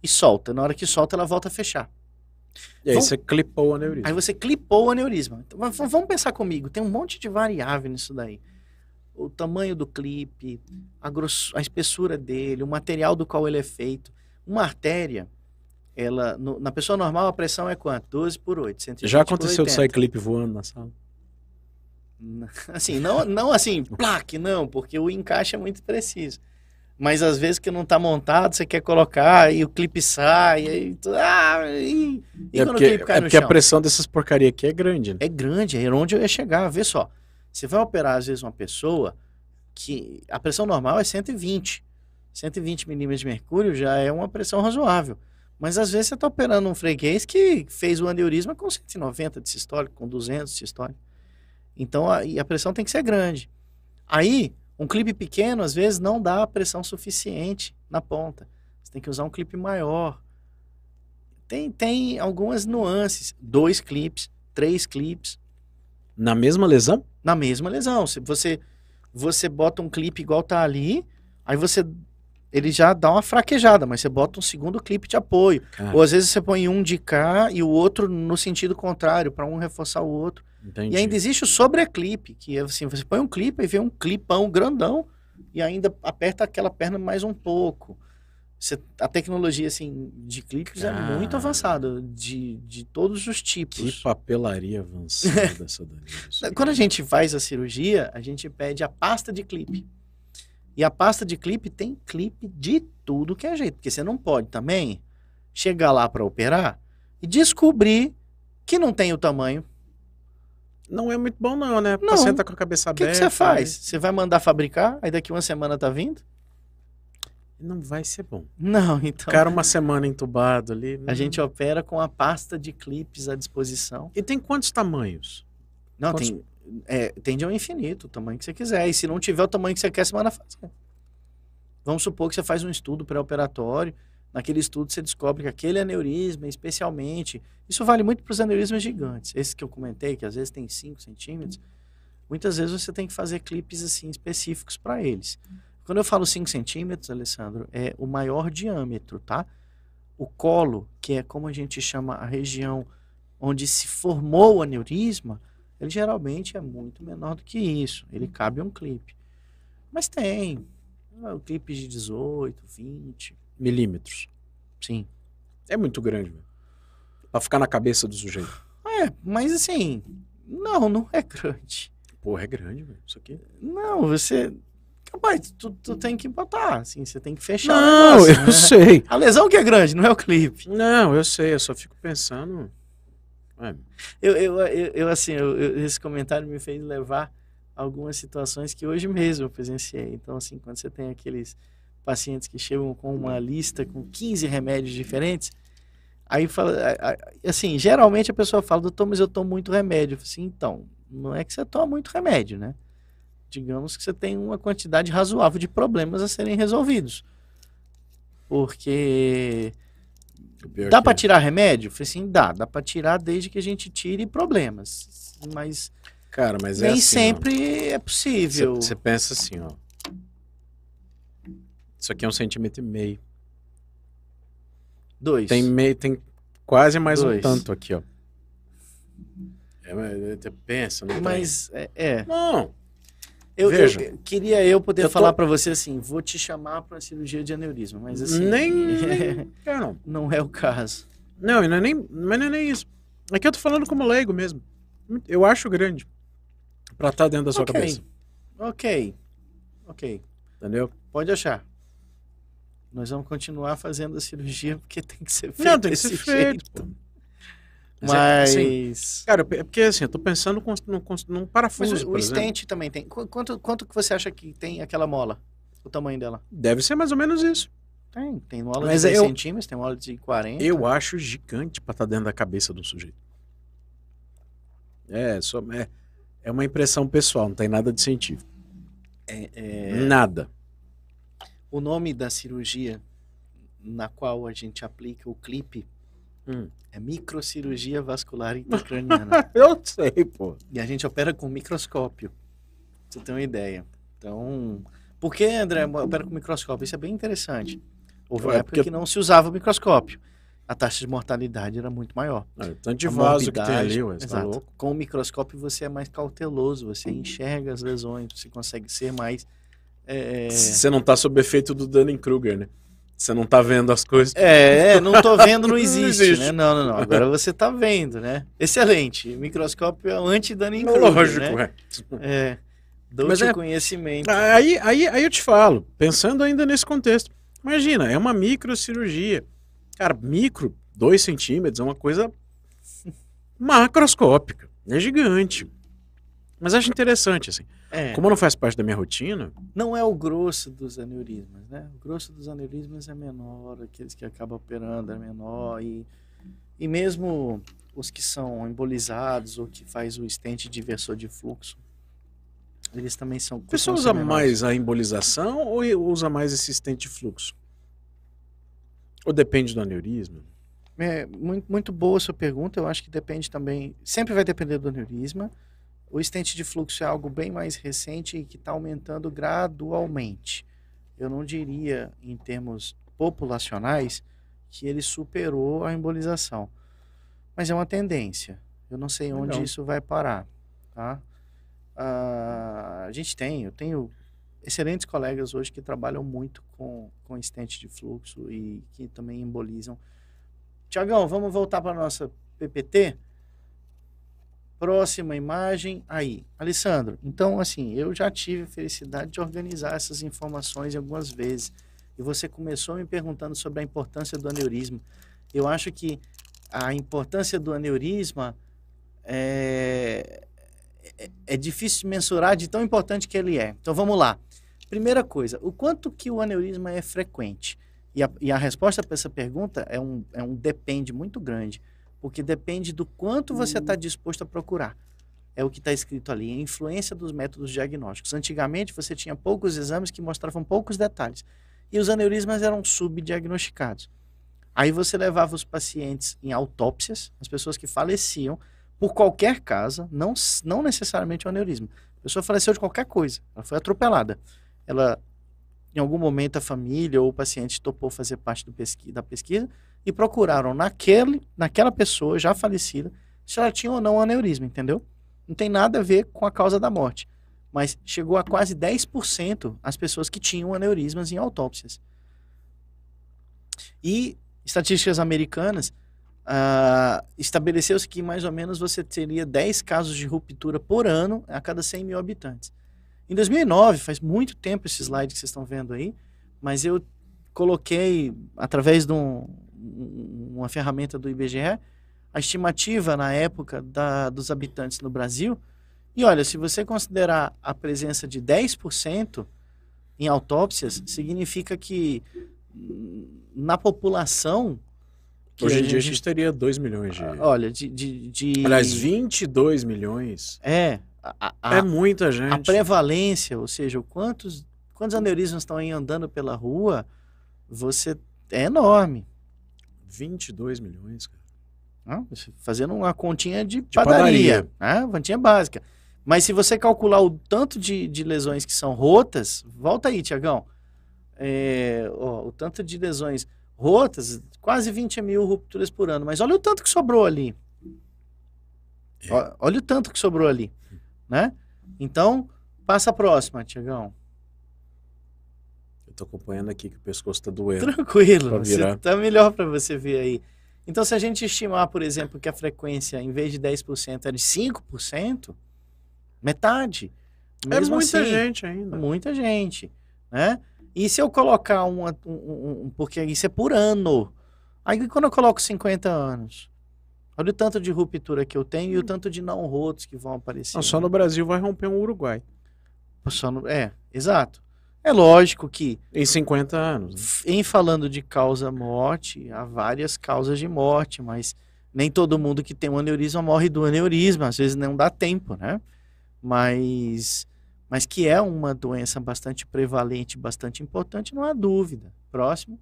e solta. Na hora que solta, ela volta a fechar. E aí vamos, você clipou o aneurisma. Aí você clipou o aneurisma. Então, vamos pensar comigo, tem um monte de variável nisso daí. O tamanho do clipe, a, grosso, a espessura dele, o material do qual ele é feito. Uma artéria, ela no, na pessoa normal a pressão é quanto? 12 por 8. Já aconteceu de sair clipe voando na sala? [LAUGHS] Assim, não, não assim, plaque, não, porque o encaixe é muito preciso. Mas às vezes que não está montado, você quer colocar e o clipe sai, e, ah, e E é quando porque, o clipe cai é no porque a chão? pressão dessas porcaria aqui é grande, né? É grande, é onde eu ia chegar. Vê só. Você vai operar, às vezes, uma pessoa que a pressão normal é 120. 120 milímetros de mercúrio já é uma pressão razoável. Mas às vezes você está operando um freguês que fez o aneurisma com 190 de sistólico, com 200 de sistólico. Então a, a pressão tem que ser grande. Aí, um clipe pequeno, às vezes, não dá a pressão suficiente na ponta. Você tem que usar um clipe maior. Tem, tem algumas nuances. Dois clipes, três clipes Na mesma lesão? na mesma lesão. Se você você bota um clipe igual tá ali, aí você ele já dá uma fraquejada, mas você bota um segundo clipe de apoio. Cara, Ou às vezes você põe um de cá e o outro no sentido contrário, para um reforçar o outro. Entendi. E ainda existe o sobreclipe, que é assim, você põe um clipe e vê um clipão grandão e ainda aperta aquela perna mais um pouco. Você- a tecnologia assim de clipes é muito avançada, de, de todos os tipos. Que papelaria avançada [LAUGHS] dessa Danilo. Quando a gente faz a cirurgia, a gente pede a pasta de clipe. E a pasta de clipe tem clipe de tudo que é jeito. Porque você não pode também chegar lá para operar e descobrir que não tem o tamanho. Não é muito bom, não, né? O Não. paciente tá com a cabeça O que, aberta. você faz? né? Você vai mandar fabricar, aí daqui uma semana tá vindo? Não vai ser bom. Não, então. Cara uma semana entubado ali. A gente opera com a pasta de clipes à disposição. E tem quantos tamanhos? Não, Quantos- tem. É, tende ao infinito, o tamanho que você quiser. E se não tiver o tamanho que você quer, você manda fazer. Vamos supor que você faz um estudo pré-operatório. Naquele estudo você descobre que aquele aneurisma, especialmente. Isso vale muito para os aneurismas gigantes. Esse que eu comentei, que às vezes tem 5 centímetros. Muitas vezes você tem que fazer clipes assim específicos para eles. Quando eu falo 5 centímetros, Alessandro, é o maior diâmetro, tá? O colo, que é como a gente chama a região onde se formou o aneurisma, ele geralmente é muito menor do que isso. Ele cabe um clipe. Mas tem. ah, O clipe de 18, 20. Milímetros. Sim. É muito grande, velho. Pra ficar na cabeça do sujeito. É, mas assim. Não, não é grande. Porra, é grande, velho. Isso aqui. Não, você. Rapaz, tu, tu tem que botar, assim, você tem que fechar o Não, negócio, eu né? sei. A lesão que é grande, não é o clipe. Não, eu sei. Eu só fico pensando. Ué, Eu, eu, eu, eu, assim, eu- esse comentário me fez levar a algumas situações que hoje mesmo eu presenciei. Então, assim, quando você tem aqueles pacientes que chegam com uma lista com 15 remédios diferentes, aí fala, assim, geralmente a pessoa fala, doutor, mas eu tomo muito remédio. Eu falo assim, então, não é que você toma muito remédio, né? Digamos que você tem uma quantidade razoável de problemas a serem resolvidos. Porque Dá pra é. tirar remédio? Eu Falei assim, dá. Dá pra tirar desde que a gente tire problemas. Mas, Cara, mas é nem assim, sempre é possível. Você pensa assim, ó. Isso aqui é um centímetro e meio. Dois. Tem meio, tem quase mais um Dois. tanto aqui, ó. É, mas você pensa, não tem. Mas, é. é. Não, Eu, eu- Veja. eu queria eu poder Eu tô- falar pra você assim, vou te chamar pra cirurgia de aneurisma, mas assim... nem, nem [LAUGHS] cara, não. não é o caso. Não, e não é nem, mas não é nem isso. Aqui eu tô falando como leigo mesmo. Eu acho grande pra estar dentro da sua Ok. cabeça. Ok. Ok. Entendeu? Pode achar. Nós vamos continuar fazendo a cirurgia porque tem que ser [LAUGHS] feito Não, tem que ser feito. jeito. Mas... Mas, assim, cara, é porque assim, eu tô pensando num, num Mas parafuso, o, o exemplo. stent também tem. Qu- Quanto, quanto que você acha que tem aquela mola? O tamanho dela? Deve ser mais ou menos isso. Tem. Tem mola Mas de 10 eu- centímetros, tem mola de 40. Eu acho gigante pra estar dentro da cabeça do sujeito. É, só, é, é uma impressão pessoal, não tem nada de científico. É, Nada. O nome da cirurgia na qual a gente aplica o clipe Hum. é microcirurgia vascular [LAUGHS] intracraniana. Eu sei, pô. e a gente opera com microscópio. Pra você ter uma ideia. Então, por que, André, opera com microscópio? Isso é bem interessante. Houve uma É, época porque- que não se usava o microscópio. A taxa de mortalidade era muito maior. Ah, Tanto de A vaso que tem ali, ué, tá? Com o microscópio você é mais cauteloso, você enxerga as lesões, você consegue ser mais. É, Você não tá sob efeito do Dunning-Kruger, né? Você não tá vendo as coisas. é, é, não tô vendo, não [LAUGHS] existe, existe. né? Não, não, não. Agora você tá vendo, né? Excelente. Microscópio é o anti-Dunning Lógico, né? ué. É. Dou-te é- conhecimento. Aí, aí, aí eu te falo, pensando ainda nesse contexto. Imagina, é uma microcirurgia. Cara, micro 2 centímetros é uma coisa [LAUGHS] macroscópica. É gigante. Mas acho interessante, assim. É, Como não faz parte da minha rotina, não é o grosso dos aneurismas, né? O grosso dos aneurismas é menor, aqueles que acabam operando é menor e, e mesmo os que são embolizados ou que faz o stent de inversor de fluxo, eles também são... a pessoa usa menores. mais a embolização ou usa mais esse stent de fluxo? Ou depende do aneurisma? É, muito, muito boa a sua pergunta. Eu acho que depende também. Sempre vai depender do aneurisma. O estente de fluxo é algo bem mais recente e que está aumentando gradualmente. Eu não diria, em termos populacionais, que ele superou a embolização. Mas é uma tendência. Eu não sei onde Legal. isso vai parar. Tá? Ah, a gente tem, eu tenho excelentes colegas hoje que trabalham muito com, com estente de fluxo e que também embolizam. Tiagão, vamos voltar para a nossa PPT? Próxima imagem, aí. Alessandro, então, assim, eu já tive a felicidade de organizar essas informações algumas vezes. E você começou me perguntando sobre a importância do aneurisma. Eu acho que a importância do aneurisma é, é, é difícil de mensurar de tão importante que ele é. Então, vamos lá. Primeira coisa, o quanto que o aneurisma é frequente? E a, e a resposta para essa pergunta é um, é um depende muito grande, porque depende do quanto você está disposto a procurar. É o que está escrito ali, a influência dos métodos diagnósticos. Antigamente, você tinha poucos exames que mostravam poucos detalhes, e os aneurismas eram subdiagnosticados. Aí você levava os pacientes em autópsias, as pessoas que faleciam, por qualquer causa, não, não necessariamente o aneurisma. A pessoa faleceu de qualquer coisa, ela foi atropelada. Ela, em algum momento, a família ou o paciente topou fazer parte pesqui- da pesquisa e procuraram naquele, naquela pessoa já falecida se ela tinha ou não aneurisma, entendeu? Não tem nada a ver com a causa da morte. Mas chegou a quase 10% as pessoas que tinham aneurismas em autópsias. E estatísticas americanas ah, estabeleceu-se que mais ou menos você teria 10 casos de ruptura por ano a cada 100 mil habitantes. Em 2009, faz muito tempo esse slide que vocês estão vendo aí, mas eu coloquei, através de um- uma ferramenta do IBGE, a estimativa na época da- dos habitantes no Brasil. E olha, se você considerar a presença de 10% em autópsias, significa que hum, na população. que Hoje em dia a gente teria 2 milhões de. Ah, Olha, de. de, de- Aliás, 22 milhões. É. A, a- é muita gente. a prevalência, ou seja, quantos, quantos aneurismas estão aí andando pela rua, você é enorme. 22 milhões, cara. Você Fazendo uma continha de, padaria. padaria, né? continha básica. Mas se você calcular o tanto de, de lesões que são rotas, volta aí, Tiagão. o tanto de lesões rotas, quase 20 mil rupturas por ano. Mas olha o tanto que sobrou ali. É. Ó, Olha o tanto que sobrou ali, né? Então, passa a próxima, Tiagão. Tô acompanhando aqui que o pescoço tá doendo. Tranquilo, tá melhor para você ver aí. Então, se a gente estimar, por exemplo, que a frequência, em vez de 10%, é de 5%, metade. É Mesmo muita assim, gente ainda. Muita gente, né? E se eu colocar uma, um, um- um- Porque isso é por ano. Aí quando eu coloco 50 anos, olha o tanto de ruptura que eu tenho e o tanto de não rotos que vão aparecer. Não, só no Brasil vai romper um Uruguai. Só no- É, exato. É lógico que Em 50 anos. né? Em falando de causa-morte, há várias causas de morte, mas nem todo mundo que tem um aneurisma morre do aneurisma, às vezes não dá tempo, né? Mas, mas que é uma doença bastante prevalente, bastante importante, não há dúvida. Próximo.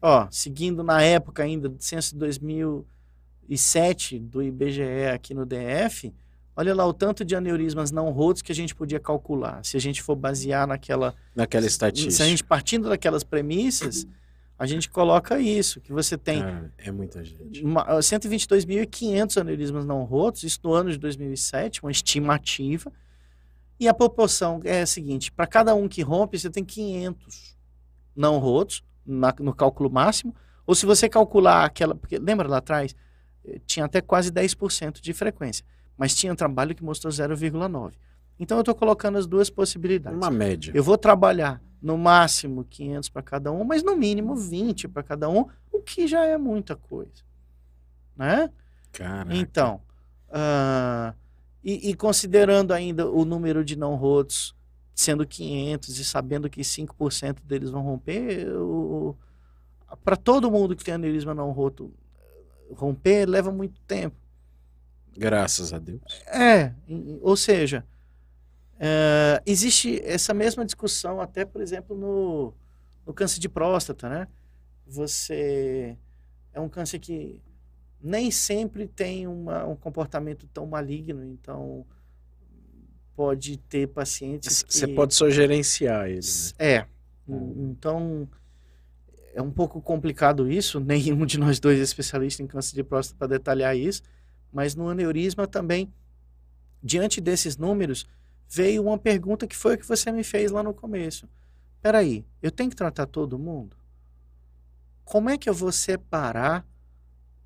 Ó, seguindo na época ainda, do censo de 2007 do IBGE aqui no DF, olha lá o tanto de aneurismas não rotos que a gente podia calcular. Se a gente for basear naquela Naquela se a estatística. gente partindo daquelas premissas, a gente coloca isso, que você tem Cara, é muita gente. uma- 122.500 aneurismas não rotos, isso no ano de 2007, uma estimativa. E a proporção é a seguinte, para cada um que rompe, você tem 500 não rotos na- no cálculo máximo, ou se você calcular aquela, porque lembra lá atrás, eh, tinha até quase 10% de frequência, mas tinha trabalho que mostrou 0,9. Então eu estou colocando as duas possibilidades. Uma média. Eu vou trabalhar no máximo 500 para cada um, mas no mínimo 20 para cada um, o que já é muita coisa, né? Caraca. Então, ah, e, e considerando ainda o número de não rotos sendo 500 e sabendo que 5% deles vão romper, para todo mundo que tem aneurisma não roto romper leva muito tempo. Graças a Deus. É, ou seja, é, existe essa mesma discussão até, por exemplo, no, no câncer de próstata, né? Você é um câncer que nem sempre tem uma- um comportamento tão maligno, então pode ter pacientes Você que... pode só gerenciar ele, né? É. Hum, Então, é um pouco complicado isso. [LAUGHS] Nenhum de nós dois é especialista em câncer de próstata para detalhar isso. Mas no aneurisma também, diante desses números, veio uma pergunta que foi o que você me fez lá no começo. Peraí, eu tenho que tratar todo mundo? Como é que eu vou separar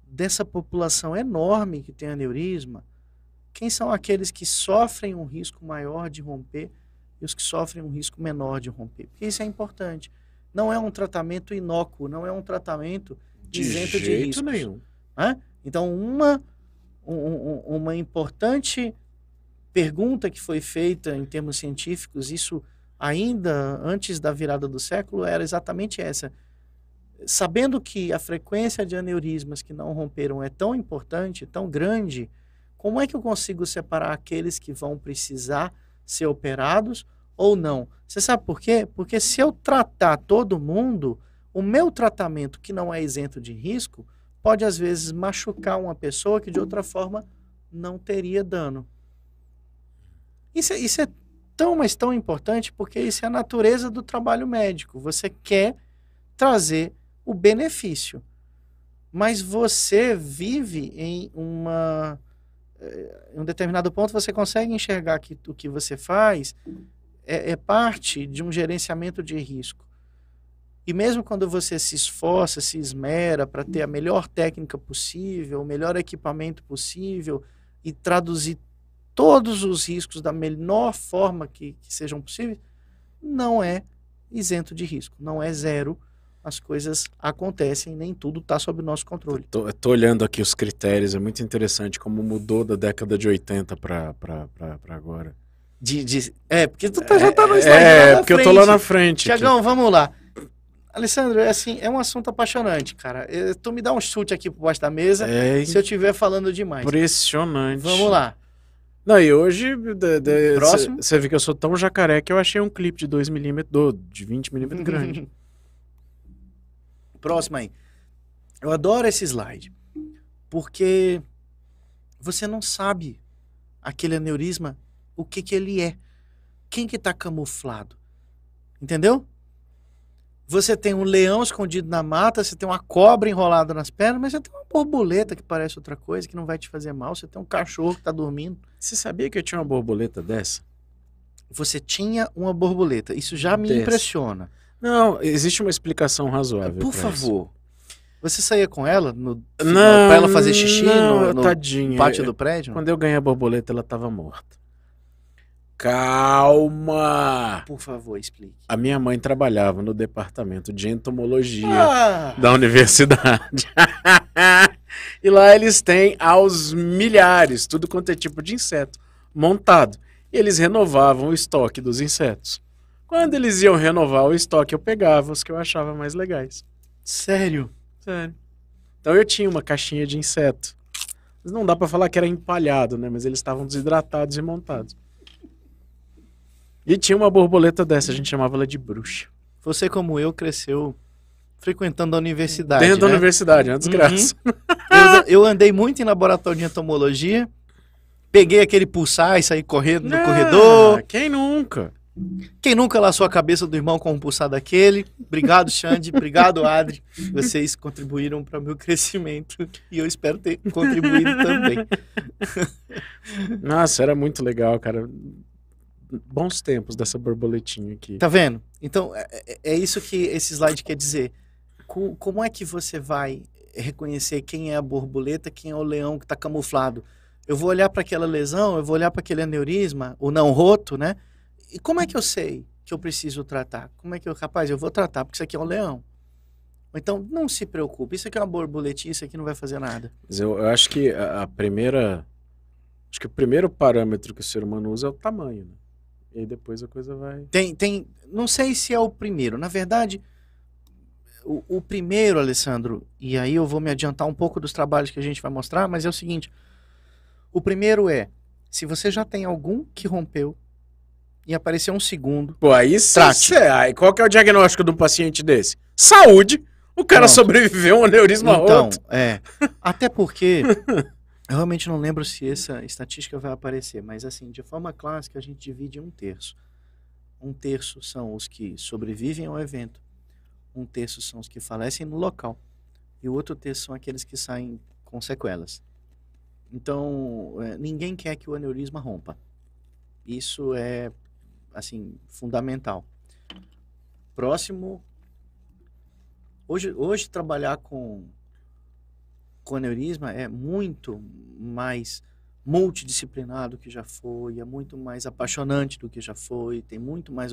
dessa população enorme que tem aneurisma? Quem são aqueles que sofrem um risco maior de romper e os que sofrem um risco menor de romper. Porque isso é importante. Não é um tratamento inócuo, não é um tratamento De isento de jeito riscos. nenhum. né? Então, uma, um- um- uma importante pergunta que foi feita em termos científicos, isso ainda antes da virada do século, era exatamente essa. Sabendo que a frequência de aneurismas que não romperam é tão importante, tão grande, como é que eu consigo separar aqueles que vão precisar ser operados ou não? Você sabe por quê? Porque se eu tratar todo mundo, o meu tratamento, que não é isento de risco, pode às vezes machucar uma pessoa que de outra forma não teria dano. Isso é, isso é tão, mas tão importante porque isso é a natureza do trabalho médico. Você quer trazer o benefício, mas você vive em uma eh, em um determinado ponto você consegue enxergar que o que você faz é, é parte de um gerenciamento de risco. E mesmo quando você se esforça, se esmera para ter a melhor técnica possível, o melhor equipamento possível e traduzir todos os riscos da menor forma que, que sejam possíveis, não é isento de risco, não é zero. As coisas acontecem, nem tudo está sob nosso controle. Eu tô olhando aqui os critérios, é muito interessante como mudou da década de 80 para agora. De, de- é, porque tu tá- já tá no slide lá É, na porque eu tô lá frente. na frente. Tiagão, vamos lá. Alessandro, é assim, é um assunto apaixonante, cara. Eh, Tu me dá um chute aqui por baixo da mesa É se eu estiver falando demais. impressionante. Vamos lá. Não, e hoje, você vê que eu sou tão jacaré que eu achei um clipe de 2mm, do, de 20mm grande. [LAUGHS] Próximo aí. Eu adoro esse slide. Porque você não sabe aquele aneurisma, o que que ele é. Quem que tá camuflado. Entendeu? Você tem um leão escondido na mata, você tem uma cobra enrolada nas pernas, mas você tem uma borboleta que parece outra coisa, que não vai te fazer mal. Você tem um cachorro que tá dormindo. Você sabia que eu tinha uma borboleta dessa? Você tinha uma borboleta. Isso já me Dessa. impressiona. Não, existe uma explicação razoável. Por pra isso. favor. Você saía com ela no Não, pra ela fazer xixi não, no, no tadinha. pátio do prédio? Quando eu ganhei a borboleta, ela tava morta. Calma! Por favor, explique. A minha mãe trabalhava no departamento de entomologia Ah, da universidade. [LAUGHS] e lá eles têm aos milhares, tudo quanto é tipo de inseto, montado. E eles renovavam o estoque dos insetos. Quando eles iam renovar o estoque, eu pegava os que eu achava mais legais. sério? Sério. Então eu tinha uma caixinha de inseto. Mas não dá pra falar que era empalhado, né? Mas eles estavam desidratados e montados. E tinha uma borboleta dessa, a gente chamava ela de bruxa. Você, como eu, cresceu frequentando a universidade. Dentro da né? universidade, é uma desgraça. eu, eu andei muito em laboratório de entomologia, peguei aquele pulsar e saí correndo no Ah, corredor. Quem nunca? Quem nunca laçou a cabeça do irmão com um pulsar daquele? Obrigado, Xande. Obrigado, Adri. Vocês contribuíram para o meu crescimento e eu espero ter contribuído também. Nossa, era muito legal, cara. Bons tempos dessa borboletinha aqui. Tá vendo? Então, é, é- é isso que esse slide quer dizer. Co- como é que você vai reconhecer quem é a borboleta, quem é o leão que está camuflado? Eu vou olhar para aquela lesão, eu vou olhar para aquele aneurisma, o não roto, né? E como é que eu sei que eu preciso tratar. Como é que eu, rapaz, eu vou tratar porque isso aqui é um leão. Então, não se preocupe, isso aqui é uma borboletinha, isso aqui não vai fazer nada. Mas eu, eu acho que a, a primeira. Acho que o primeiro parâmetro que o ser humano usa é o tamanho, né? E aí depois a coisa vai. Tem, tem, não sei se é o primeiro. Na verdade, o, o primeiro, Alessandro, e aí eu vou me adiantar um pouco dos trabalhos que a gente vai mostrar, mas é o seguinte: o primeiro é, se você já tem algum que rompeu e apareceu um segundo, Pô, aí Trate. aí qual que é o diagnóstico de um paciente desse? Saúde! O cara Pronto. sobreviveu a um aneurisma então, roto. é. Até porque [LAUGHS] eu realmente não lembro se essa estatística vai aparecer, mas assim, de forma clássica, a gente divide um terço. Um terço são os que sobrevivem ao evento, um terço são os que falecem no local, e o outro terço são aqueles que saem com sequelas. Então, é, ninguém quer que o aneurisma rompa. Isso é, assim, fundamental. Próximo Hoje, hoje trabalhar com, com aneurisma é muito mais multidisciplinar do que já foi, é muito mais apaixonante do que já foi, tem muito mais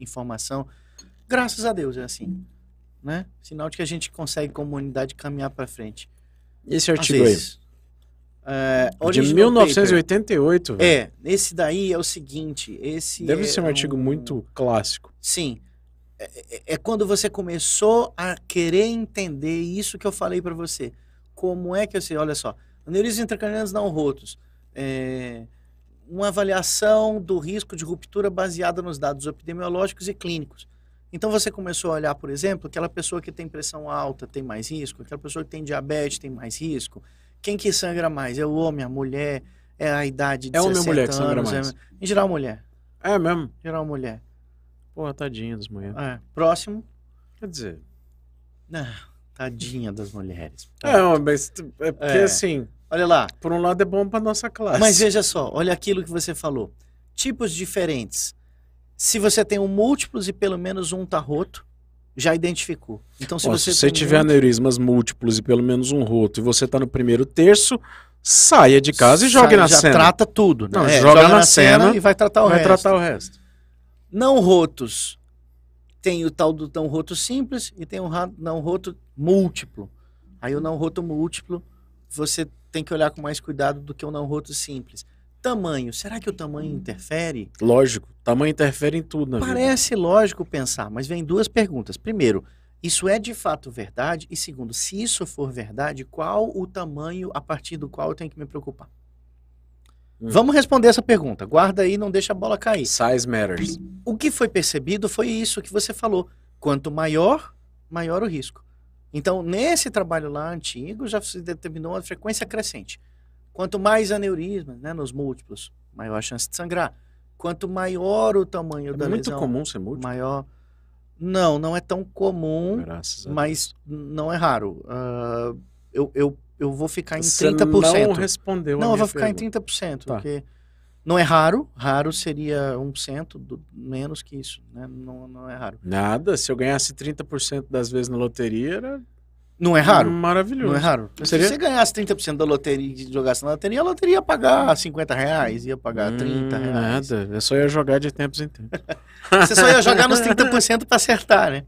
informação. Graças a Deus é assim, né? Sinal de que a gente consegue, como humanidade, caminhar para frente. E esse artigo aí? É, De original 1988, paper. É, esse daí é o seguinte, esse Deve é ser um artigo muito clássico. Sim. É, é- é quando você começou a querer entender isso que eu falei para você. Como é que eu sei? Olha só, aneurismas intracranianos não rotos. É, uma avaliação do risco de ruptura baseada nos dados epidemiológicos e clínicos. Então você começou a olhar, por exemplo, aquela pessoa que tem pressão alta tem mais risco, aquela pessoa que tem diabetes tem mais risco. Quem que sangra mais? É o homem, a mulher, é a idade de É homem ou 60 mulher que sangra anos, é- mais? Em geral, mulher. É mesmo? Em geral, mulher. Porra, tadinha das mulheres. É. Próximo. Quer dizer. Ah, tadinha das mulheres. É, mas é porque É. assim, Olha lá. por um lado é bom pra nossa classe. Mas veja só, olha aquilo que você falou. Tipos diferentes. Se você tem um múltiplos e pelo menos um tá roto, já identificou. Então, se Ó, você se você tiver muito- aneurismas múltiplos e pelo menos um roto e você tá no primeiro terço, saia de casa e jogue sai- na já cena. trata tudo. Né? Não, É, joga na cena e vai tratar o Vai resto. tratar o resto. Não rotos. Tem o tal do não roto simples e tem o não roto múltiplo. Aí o não roto múltiplo, você tem que olhar com mais cuidado do que o não roto simples. Tamanho. Será que o tamanho interfere? Lógico, tamanho interfere em tudo na vida. Parece lógico pensar, mas vem duas perguntas. Primeiro, isso é de fato verdade? E segundo, se isso for verdade, qual o tamanho a partir do qual eu tenho que me preocupar? Hum. Vamos responder essa pergunta. Guarda aí, não deixa a bola cair. Size matters. O que foi percebido foi isso que você falou. Quanto maior, maior o risco. Então, nesse trabalho lá antigo, já se determinou uma frequência crescente. Quanto mais aneurismas, né, nos múltiplos, maior a chance de sangrar. Quanto maior o tamanho É da muito lesão, comum ser múltiplo. maior. Não, não é tão comum, a mas não é raro. Ah, eu, eu, eu vou ficar em Você 30%. não respondeu a Não, eu vou ficar pergunta. em 30%, Tá. porque não é raro. Raro seria 1%, do, menos que isso, né? Não, não é raro. Nada, se eu ganhasse 30% das vezes na loteria, era Não é raro. maravilhoso. Não é raro. Seria- Se você ganhasse 30% da loteria e jogasse na loteria, a loteria ia pagar 50 reais, ia pagar 30 Hum, reais. Nada, eu só ia jogar de tempos em tempos. [LAUGHS] Você só ia jogar nos 30% pra acertar, né?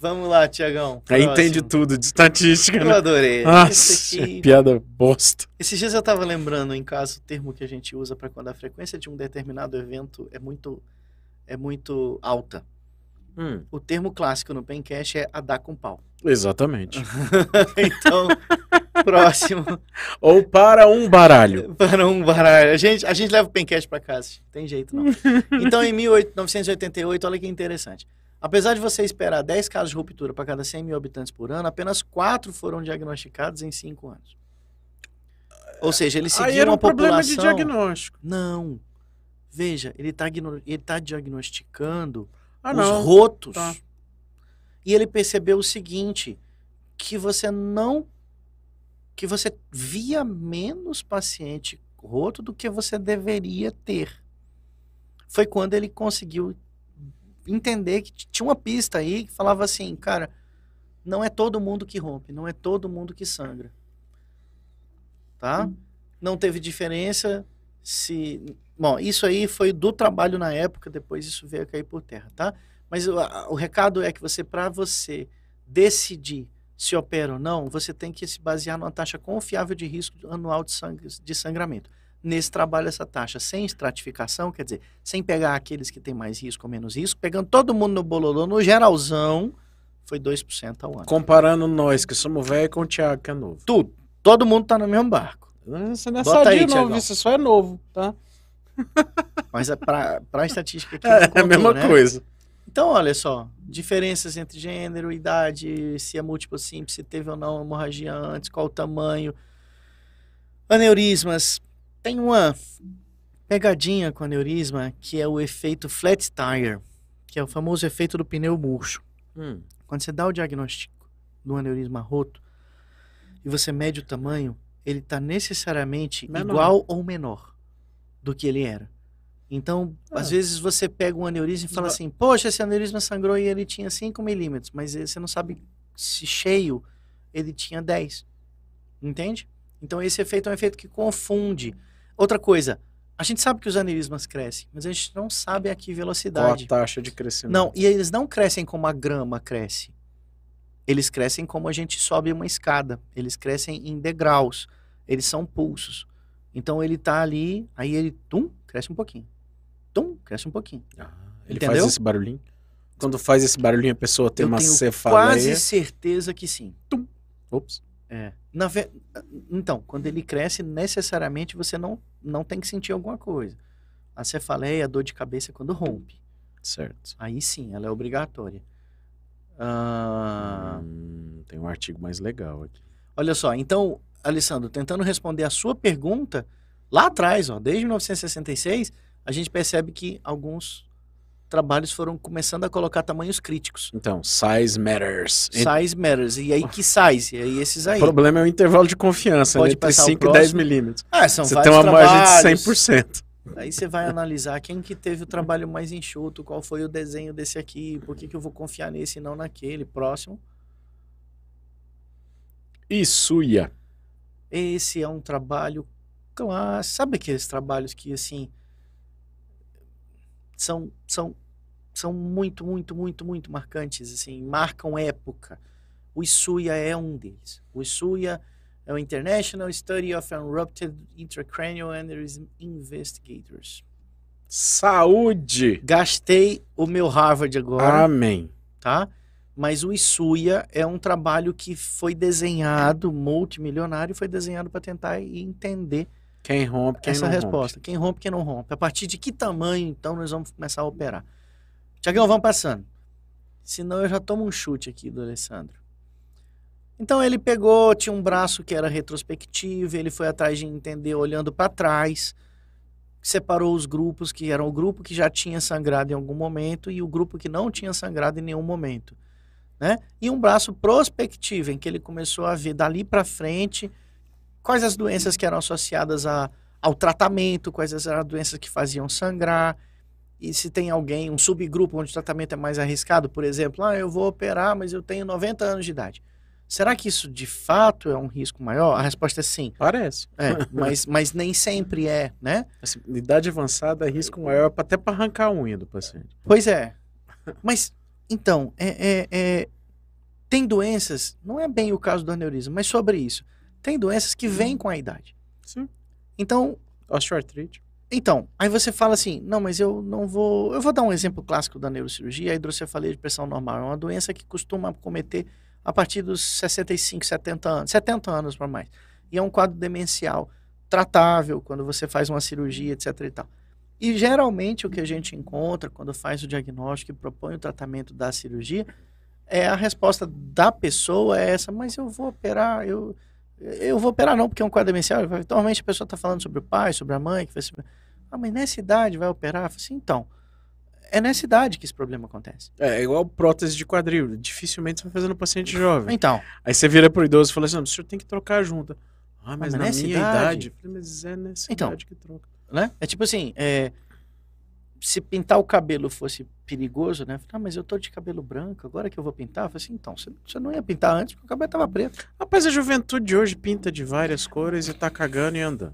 Vamos lá, Tiagão. Aí entende tudo de estatística, Eu né? adorei. Nossa, aqui- piada bosta. Esses dias eu estava lembrando, em caso, o termo que a gente usa para quando a frequência de um determinado evento é muito, é muito alta. Hum, O termo clássico no Pencast é a dar com pau. exatamente. [LAUGHS] Então, próximo, Ou para um baralho. [LAUGHS] para um baralho. A gente, a gente leva o Pencast para casa, tem jeito não. [LAUGHS] Então, em 1988, olha que interessante. Apesar de você esperar 10 casos de ruptura para cada 100 mil habitantes por ano, apenas 4 foram diagnosticados em 5 anos. Ou seja, eles Aí seguiram era um a problema de população... diagnóstico. Não. Veja, ele está ele tá diagnosticando Ah, os não. rotos. Tá. E ele percebeu o seguinte, que você não que você via menos paciente roto do que você deveria ter. Foi quando ele conseguiu entender que tinha uma pista aí que falava assim, cara, não é todo mundo que rompe, não é todo mundo que sangra. Tá? Não teve diferença se. Bom, isso aí foi do trabalho na época, depois isso veio a cair por terra, tá? Mas o, o recado é que você, para você decidir se opera ou não, você tem que se basear numa taxa confiável de risco anual de, sang de sangramento. Nesse trabalho, essa taxa sem estratificação, quer dizer, sem pegar aqueles que têm mais risco ou menos risco, pegando todo mundo no bololô, no geralzão, foi 2% ao ano. Comparando nós, que somos velho, com o Thiago, que é novo. Tudo. Todo mundo tá no mesmo barco. Você não é Bota sadio, aí, não, viu? você só é novo, tá? [LAUGHS] Mas é pra, pra estatística aqui. É, não a contou, mesma né? coisa. Então, olha só, diferenças entre gênero, idade, se é múltiplo simples, se teve ou não hemorragia antes, qual o tamanho. Aneurismas. Tem uma pegadinha com aneurisma que é o efeito flat tire, que é o famoso efeito do pneu murcho. Hum. Quando você dá o diagnóstico do aneurisma roto e você mede o tamanho, ele está necessariamente Menor. igual ou menor do que ele era. Então, Ah. às vezes você pega um aneurisma e fala assim: Poxa, esse aneurisma sangrou e ele tinha 5 milímetros, mas você não sabe se cheio ele tinha 10. Entende? Então, esse efeito é um efeito que confunde. Outra coisa, a gente sabe que os aneurismas crescem, mas a gente não sabe a que Qual a velocidade. taxa de crescimento? Não, e eles não crescem como a grama cresce. Eles crescem como a gente sobe uma escada. Eles crescem em degraus. Eles são pulsos. Então ele tá ali, aí ele, tum, cresce um pouquinho. Tum, cresce um pouquinho. Ah, ele Entendeu? faz esse barulhinho? Quando faz esse barulhinho, a pessoa tem Eu uma tenho cefaleia. Quase certeza que sim. Ops. É. Na ve- Então, quando ele cresce, necessariamente você não, não tem que sentir alguma coisa. A cefaleia, a dor de cabeça é quando rompe. Certo. Aí sim, ela é obrigatória. Ah, Hum, tem um artigo mais legal aqui. Olha só, então, Alessandro, tentando responder a sua pergunta, lá atrás, ó, desde 1966, a gente percebe que alguns trabalhos foram começando a colocar tamanhos críticos. Então, size matters. Size matters. E aí, que size? E aí, esses aí. O problema é o intervalo de confiança, Pode né, entre passar o 5 e 10 próximo. milímetros. Ah, são Você tem uma margem trabalhos. de 100%. Aí você vai analisar quem que teve o trabalho mais enxuto, qual foi o desenho desse aqui, por que, que eu vou confiar nesse e não naquele. Próximo. Isuia. Esse é um trabalho clássico. Sabe aqueles trabalhos que, assim, são, são, são muito, muito, muito, muito marcantes, assim, marcam época. O Isuya é um deles. O Isuya é o International Study of Unrupted Intracranial Aneurysm Investigators. Saúde. Gastei o meu Harvard agora, Amém. tá? Mas o Isuya é um trabalho que foi desenhado, multimilionário, foi desenhado para tentar entender Quem rompe, quem essa não resposta. Quem rompe, quem não rompe. A partir de que tamanho, então, nós vamos começar a operar? Tiagão, vamos passando. Senão eu já tomo um chute aqui do Alessandro. Então ele pegou, tinha um braço que era retrospectivo, ele foi atrás de entender olhando para trás, separou os grupos, que eram o grupo que já tinha sangrado em algum momento e o grupo que não tinha sangrado em nenhum momento. Né? E um braço prospectivo, em que ele começou a ver dali para frente quais as doenças que eram associadas a, ao tratamento, quais eram as doenças que faziam sangrar, e se tem alguém, um subgrupo onde o tratamento é mais arriscado, por exemplo, ah, eu vou operar, mas eu tenho 90 anos de idade. Será que isso de fato é um risco maior? A resposta é sim. Parece. É, mas, mas nem sempre é, né? Assim, idade avançada é risco maior até para arrancar a unha do paciente. Pois é. Mas, então, é, é- é- tem doenças, não é bem o caso do aneurisma, mas sobre isso. Tem doenças que vêm com a idade. Sim. Então, Osteoartrite. Então, aí você fala assim, não, mas eu não vou. Eu vou dar um exemplo clássico da neurocirurgia, a hidrocefalia de pressão normal. É uma doença que costuma cometer a partir dos 65, 70 anos, 70 anos para mais. E é um quadro demencial tratável quando você faz uma cirurgia, etc e tal. E geralmente o que a gente encontra quando faz o diagnóstico e propõe o tratamento da cirurgia é a resposta da pessoa é essa, mas eu vou operar, eu eu vou operar não, porque é um quadro demencial. Normalmente a pessoa está falando sobre o pai, sobre a mãe, que vai se... Ah, mas nessa idade vai operar? Eu falo assim, então, é nessa idade que esse problema acontece. É, é igual prótese de quadril. Dificilmente você vai fazer no paciente jovem. Então, Aí você vira pro idoso e fala assim: o senhor tem que trocar a junta. Ah, mas, mas na nessa minha idade? idade. Falei, mas é nessa Então. idade que troca. né? É tipo assim, é, se pintar o cabelo fosse perigoso, né? Ah, mas eu tô de cabelo branco, agora que eu vou pintar? Eu falei assim, então, você, não ia pintar antes porque o cabelo tava preto. Rapaz, a juventude hoje pinta de várias cores e tá cagando e andando.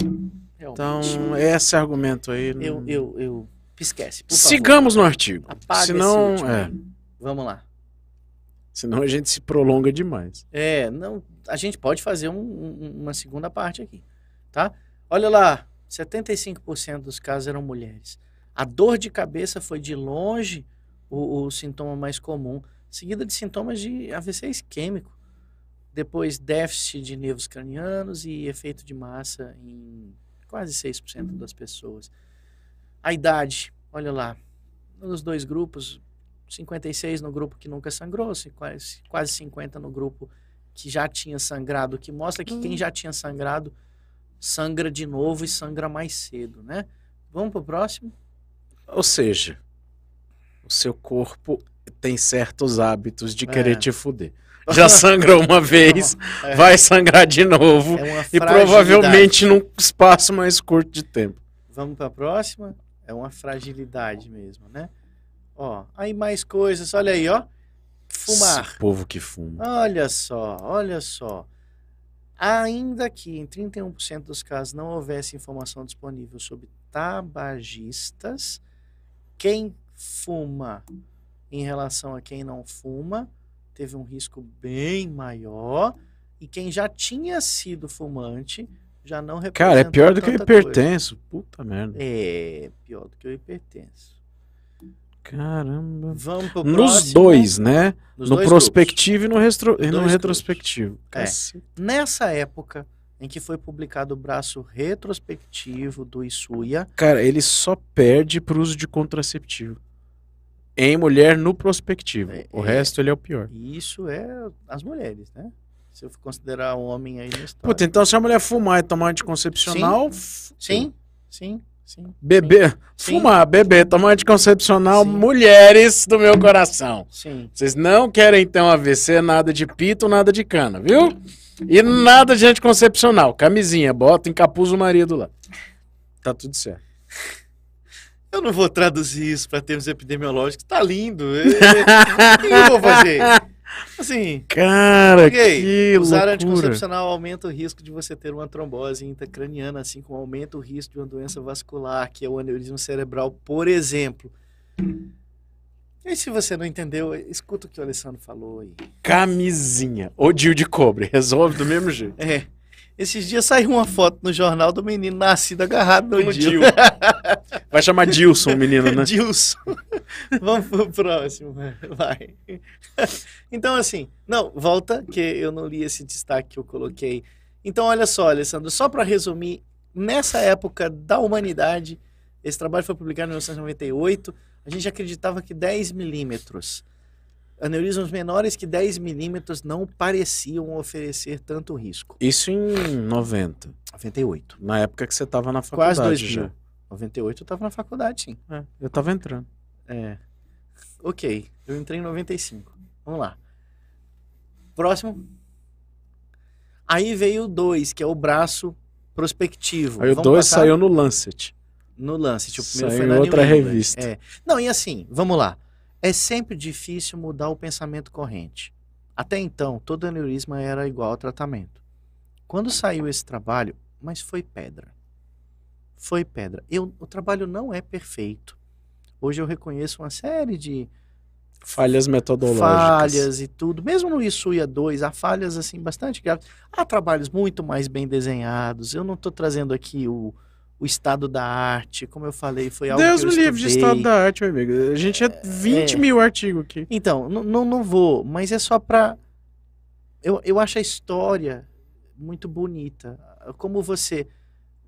Realmente. Então, esse argumento aí. eu, não- eu, eu. Esquece. por favor. Sigamos no artigo. Apaga senão, é. Vamos lá. senão a gente se prolonga demais. É, não, a gente pode fazer um- um- uma segunda parte aqui, tá? Olha lá, 75% dos casos eram mulheres. A dor de cabeça foi de longe o, o sintoma mais comum, seguida de sintomas de AVC isquêmico. Depois, déficit de nervos cranianos e efeito de massa em quase 6% das pessoas. A idade, olha lá, nos dois grupos, 56 no grupo que nunca sangrou, quase, quase 50 no grupo que já tinha sangrado, que mostra que quem já tinha sangrado sangra de novo e sangra mais cedo, né? Vamos pro próximo? Ou seja, o seu corpo tem certos hábitos de É. querer te fuder. Já sangrou uma [LAUGHS] vez, É. vai sangrar de novo. É E provavelmente num espaço mais curto de tempo. Vamos para a próxima? É uma fragilidade mesmo, né? Ó, aí mais coisas, olha aí, ó. Fumar. Esse povo que fuma. Olha só, olha só. Ainda que em 31% dos casos não houvesse informação disponível sobre tabagistas, quem fuma em relação a quem não fuma teve um risco bem maior e quem já tinha sido fumante já não Cara, é pior do que o tanta coisa. hipertenso. Puta merda. É pior do que o hipertenso. Caramba. Vamos pro Nos próximo. dois, né? Nos no dois prospectivo e no, restro... e no retrospectivo. É. Nessa época em que foi publicado o braço retrospectivo do Isuya, Cara, ele só perde pro uso de contraceptivo. Em mulher no prospectivo. É, o é. resto ele é o pior. isso é as mulheres, né? Se eu for considerar homem aí na história. Puta, então se a mulher fumar e tomar anticoncepcional, f- Sim, sim, sim. beber, Sim. fumar, beber, tomar anticoncepcional, Sim. mulheres do meu coração. Sim. Vocês não querem um AVC, nada de pito, nada de cana, viu? E nada de anticoncepcional. Camisinha, bota, encapuza o marido lá. Tá tudo certo. Eu não vou traduzir isso para termos epidemiológicos. Tá lindo. É- O que eu vou fazer? Assim, Cara, Ok, que usar loucura. anticoncepcional aumenta o risco de você ter uma trombose intracraniana, assim como aumenta o risco de uma doença vascular, que é o aneurisma cerebral, por exemplo. E se você não entendeu, escuta o que o Alessandro falou aí. Camisinha. Odil de cobre. Resolve do mesmo jeito. É. Esses dias saiu uma foto no jornal do menino nascido agarrado no No Dil. Dil. Vai chamar Dilson o menino, né? Dilson. Vamos pro próximo, vai. Então, assim, não, volta, que eu não li esse destaque que eu coloquei. Então, olha só, Alessandro, só para resumir, nessa época da humanidade, esse trabalho foi publicado em 1998, a gente acreditava que 10 milímetros, aneurismas menores que 10 milímetros não pareciam oferecer tanto risco. Isso em 90. 98. Na época que você tava na faculdade Quase 2000. já. 98 eu estava na faculdade, sim. É, eu tava entrando. É. Ok, eu entrei em 95. Vamos lá. Próximo. Aí veio o 2, que é o braço prospectivo. Aí o Vamos 2 passar saiu no Lancet. No lance. Tipo, Saiu foi na outra New revista. É. Não, e assim, vamos lá. É sempre difícil mudar o pensamento corrente. Até então, todo aneurisma era igual ao tratamento. Quando saiu esse trabalho, mas foi pedra. Foi pedra. Eu, o trabalho não é perfeito. Hoje eu reconheço uma série de Falhas metodológicas. falhas e tudo. Mesmo no Isuya 2, há falhas assim bastante graves. Há trabalhos muito mais bem desenhados. Eu não estou trazendo aqui o, o estado da arte, como eu falei, foi algo Deus que eu me livre de estado da arte, meu amigo. A gente é 20 é. mil artigos aqui. Então, não, não, não vou, mas é só pra. Eu, eu acho a história muito bonita. Como você,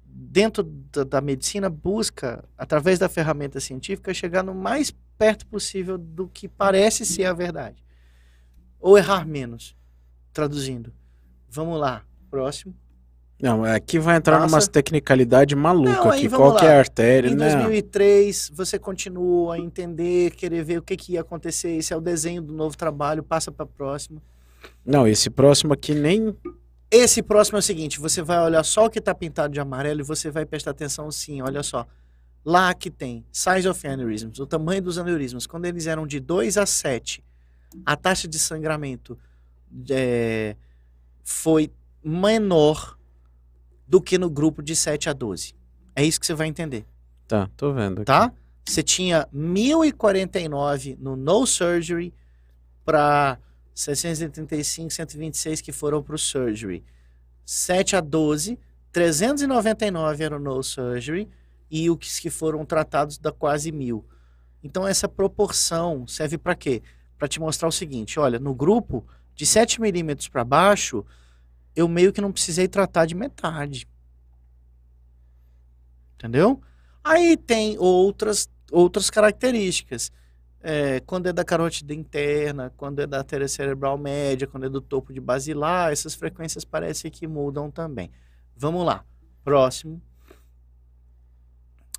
dentro da, da medicina, busca, através da ferramenta científica, chegar no mais perto possível do que parece ser a verdade. Ou errar menos. Traduzindo. Vamos lá. Próximo. Não, aqui vai entrar Passa. numa tecnicalidade maluca Não, aqui. Qual que é lá. a artéria, Em né? 2003, você continua a entender, querer ver o que, que ia acontecer. Esse é o desenho do novo trabalho. Passa para próximo. Não, esse próximo aqui nem. Esse próximo é o seguinte: você vai olhar só o que está pintado de amarelo e você vai prestar atenção sim, olha só. Lá que tem size of aneurysms, o tamanho dos aneurismas, quando eles eram de 2 a 7, a taxa de sangramento é, foi menor do que no grupo de 7 a 12. É isso que você vai entender, Tá, tô vendo. aqui. tá? Você tinha 1049 no no surgery para 635, 126 que foram para o surgery. 7 a 12, 399 eram no surgery e os que foram tratados dá quase mil. Então essa proporção serve para quê? Para te mostrar o seguinte, olha, no grupo de 7 milímetros para baixo, eu meio que não precisei tratar de metade. Entendeu? Aí tem outras outras características. É, quando é da carótida interna, quando é da artéria cerebral média, quando é do topo de basilar, essas frequências parecem que mudam também. Vamos lá. Próximo.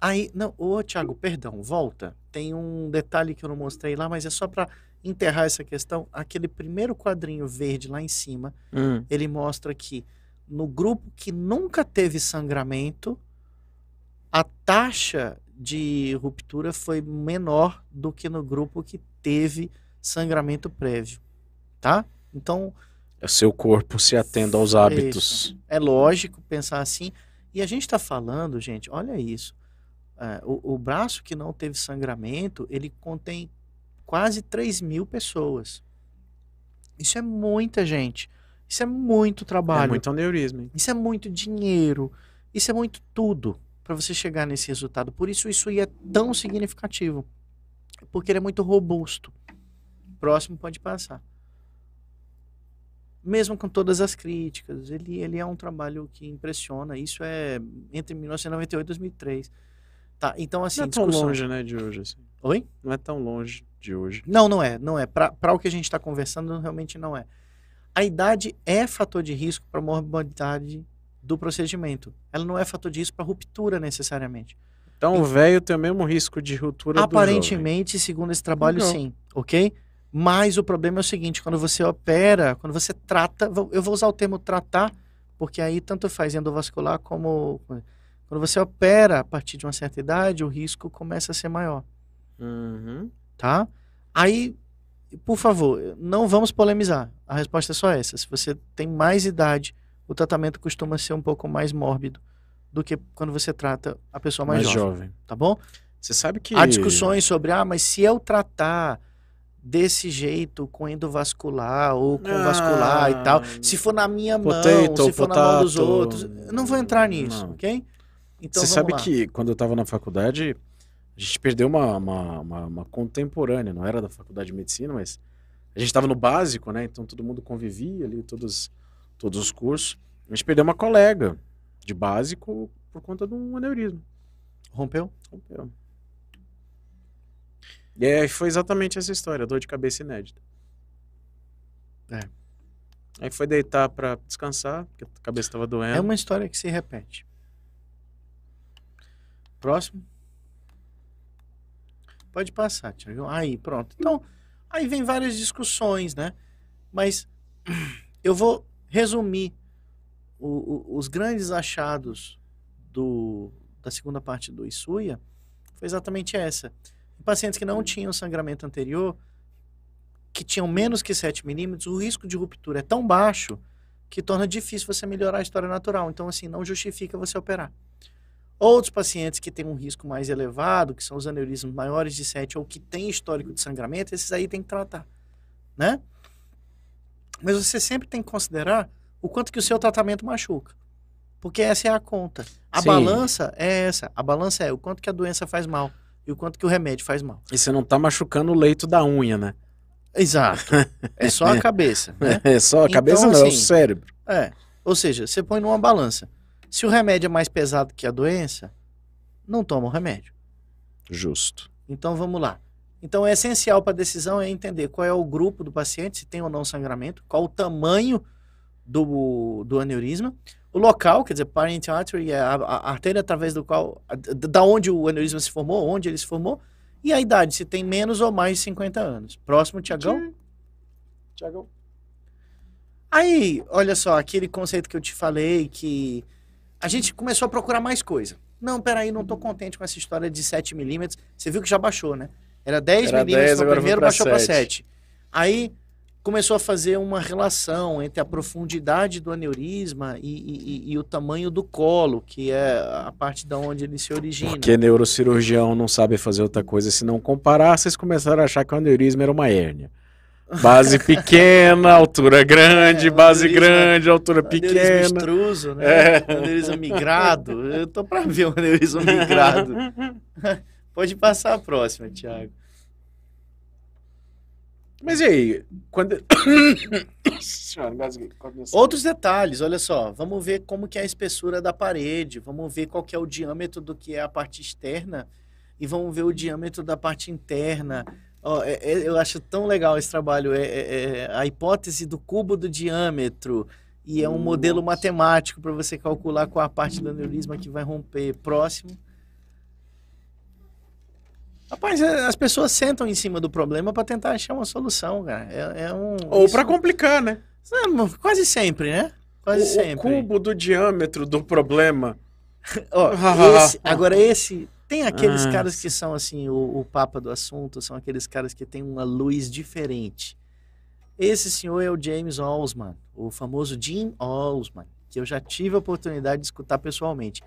Aí, não, ô Thiago, perdão, volta. Tem um detalhe que eu não mostrei lá, mas é só para enterrar essa questão. Aquele primeiro quadrinho verde lá em cima, Hum, ele mostra que no grupo que nunca teve sangramento, a taxa de ruptura foi menor do que no grupo que teve sangramento prévio, tá? Então, é seu corpo se atendo aos hábitos. é lógico pensar assim. E a gente está falando, gente, olha isso. é, o, o braço que não teve sangramento, ele contém quase 3 mil pessoas. Isso é muita gente. Isso é muito trabalho. É muito aneurisma, hein? Isso é muito dinheiro. Isso é muito tudo para você chegar nesse resultado. Por isso isso aí é tão significativo. Porque ele é muito robusto. Próximo pode passar. Mesmo com todas as críticas, ele, ele é um trabalho que impressiona. Isso é entre 1998 e 2003. Tá, então assim, Não é tão discussão- longe, né, de hoje. assim. Oi? Não é tão longe de hoje. Não, não é, não é. Para o que a gente está conversando, realmente não é. A idade é fator de risco para morbidade do procedimento. Ela não é fator de risco para ruptura necessariamente. Então o velho tem o mesmo risco de ruptura. Aparentemente, segundo esse trabalho, Legal. sim, ok? Mas o problema é o seguinte: quando você opera, quando você trata, eu vou usar o termo tratar, porque aí tanto faz endovascular como. Quando você opera a partir de uma certa idade, o risco começa a ser maior. Uhum. Tá? Aí, por favor, não vamos polemizar. A resposta é só essa. Se você tem mais idade, o tratamento costuma ser um pouco mais mórbido do que quando você trata a pessoa mais, Mais jovem, jovem. tá bom? Você sabe que. Há discussões sobre, ah, mas se eu tratar desse jeito com endovascular ou com Ah, vascular e tal, se for na minha mão, potato, se for na mão dos potato. outros, não vou entrar nisso, Não. ok? Então Você sabe lá. que quando eu tava na faculdade, a gente perdeu uma, uma, uma- uma contemporânea, não era da faculdade de medicina, mas a gente tava no básico, né? Então todo mundo convivia ali, todos, todos os cursos. A gente perdeu uma colega de básico por conta de um aneurisma. Rompeu? Rompeu. E aí foi exatamente essa história, dor de cabeça inédita. É. Aí foi deitar pra descansar, porque a cabeça tava doendo. É uma história que se repete. Próximo. Pode passar, Tiago. Aí, pronto. Então, aí vem várias discussões, né? Mas [CLEARS THROAT] eu vou resumir o- o- os grandes achados do, da segunda parte do Isuia. Foi exatamente essa. Pacientes que não tinham sangramento anterior, que tinham menos que 7 milímetros, o risco de ruptura é tão baixo que torna difícil você melhorar a história natural. Então, assim, não justifica você operar. Outros pacientes que têm um risco mais elevado, que são os aneurismos maiores de 7 ou que têm histórico de sangramento, esses aí tem que tratar, né? Mas você sempre tem que considerar o quanto que o seu tratamento machuca. Porque essa é a conta. A Sim. balança é essa. A balança é o quanto que a doença faz mal e o quanto que o remédio faz mal. E você não tá machucando o leito da unha, né? Exato. [LAUGHS] É só a cabeça, né? É só a Então, cabeça, não, é o assim, cérebro. É. Ou seja, você põe numa balança. Se o remédio é mais pesado que a doença, não toma o remédio. Justo. Então vamos lá. Então é essencial para a decisão é entender qual é o grupo do paciente, se tem ou não sangramento, qual o tamanho do, do aneurisma, o local, quer dizer, parent artery é a, a artéria através do qual, a- da da onde o aneurisma se formou, onde ele se formou, e a idade, se tem menos ou mais de 50 anos. Próximo, Tiagão. Tiagão. Aí, olha só, aquele conceito que eu te falei, que a gente começou a procurar mais coisa. Não, peraí, não tô contente com essa história de 7 milímetros. Você viu que já baixou, né? Era 10 Era milímetros 10, no primeiro, baixou para 7. 7. Aí, começou a fazer uma relação entre a profundidade do aneurisma e, e, e, o tamanho do colo, que é a parte da onde ele se origina. Porque neurocirurgião não sabe fazer outra coisa se não comparar, vocês começaram a achar que o aneurisma era uma hérnia. Base [LAUGHS] pequena, altura grande, é, base grande, altura pequena. Extruso, né? É. Aneurisma migrado. Eu tô para ver o aneurisma migrado. [LAUGHS] Pode passar a próxima, Thiago. Mas e aí? Quando... [COUGHS] Outros detalhes, olha só. Vamos ver como que é a espessura da parede. Vamos ver qual que é o diâmetro do que é a parte externa. E vamos ver o diâmetro da parte interna. Oh, é, é, eu acho tão legal esse trabalho. É, é, é a hipótese do cubo do diâmetro. E é um Nossa. modelo matemático para você calcular qual a parte do aneurisma que vai romper próximo. Rapaz, é, as pessoas sentam em cima do problema para tentar achar uma solução, cara. É, um, Ou para complicar, né? Quase sempre, né? Quase o, sempre. O cubo do diâmetro do problema. [LAUGHS] Ó, [LAUGHS] esse, agora esse tem aqueles ah. caras que são assim o, o papa do assunto, são aqueles caras que têm uma luz diferente. Esse senhor é o James Olsman, o famoso Jim Olsman, que eu já tive a oportunidade de escutar pessoalmente.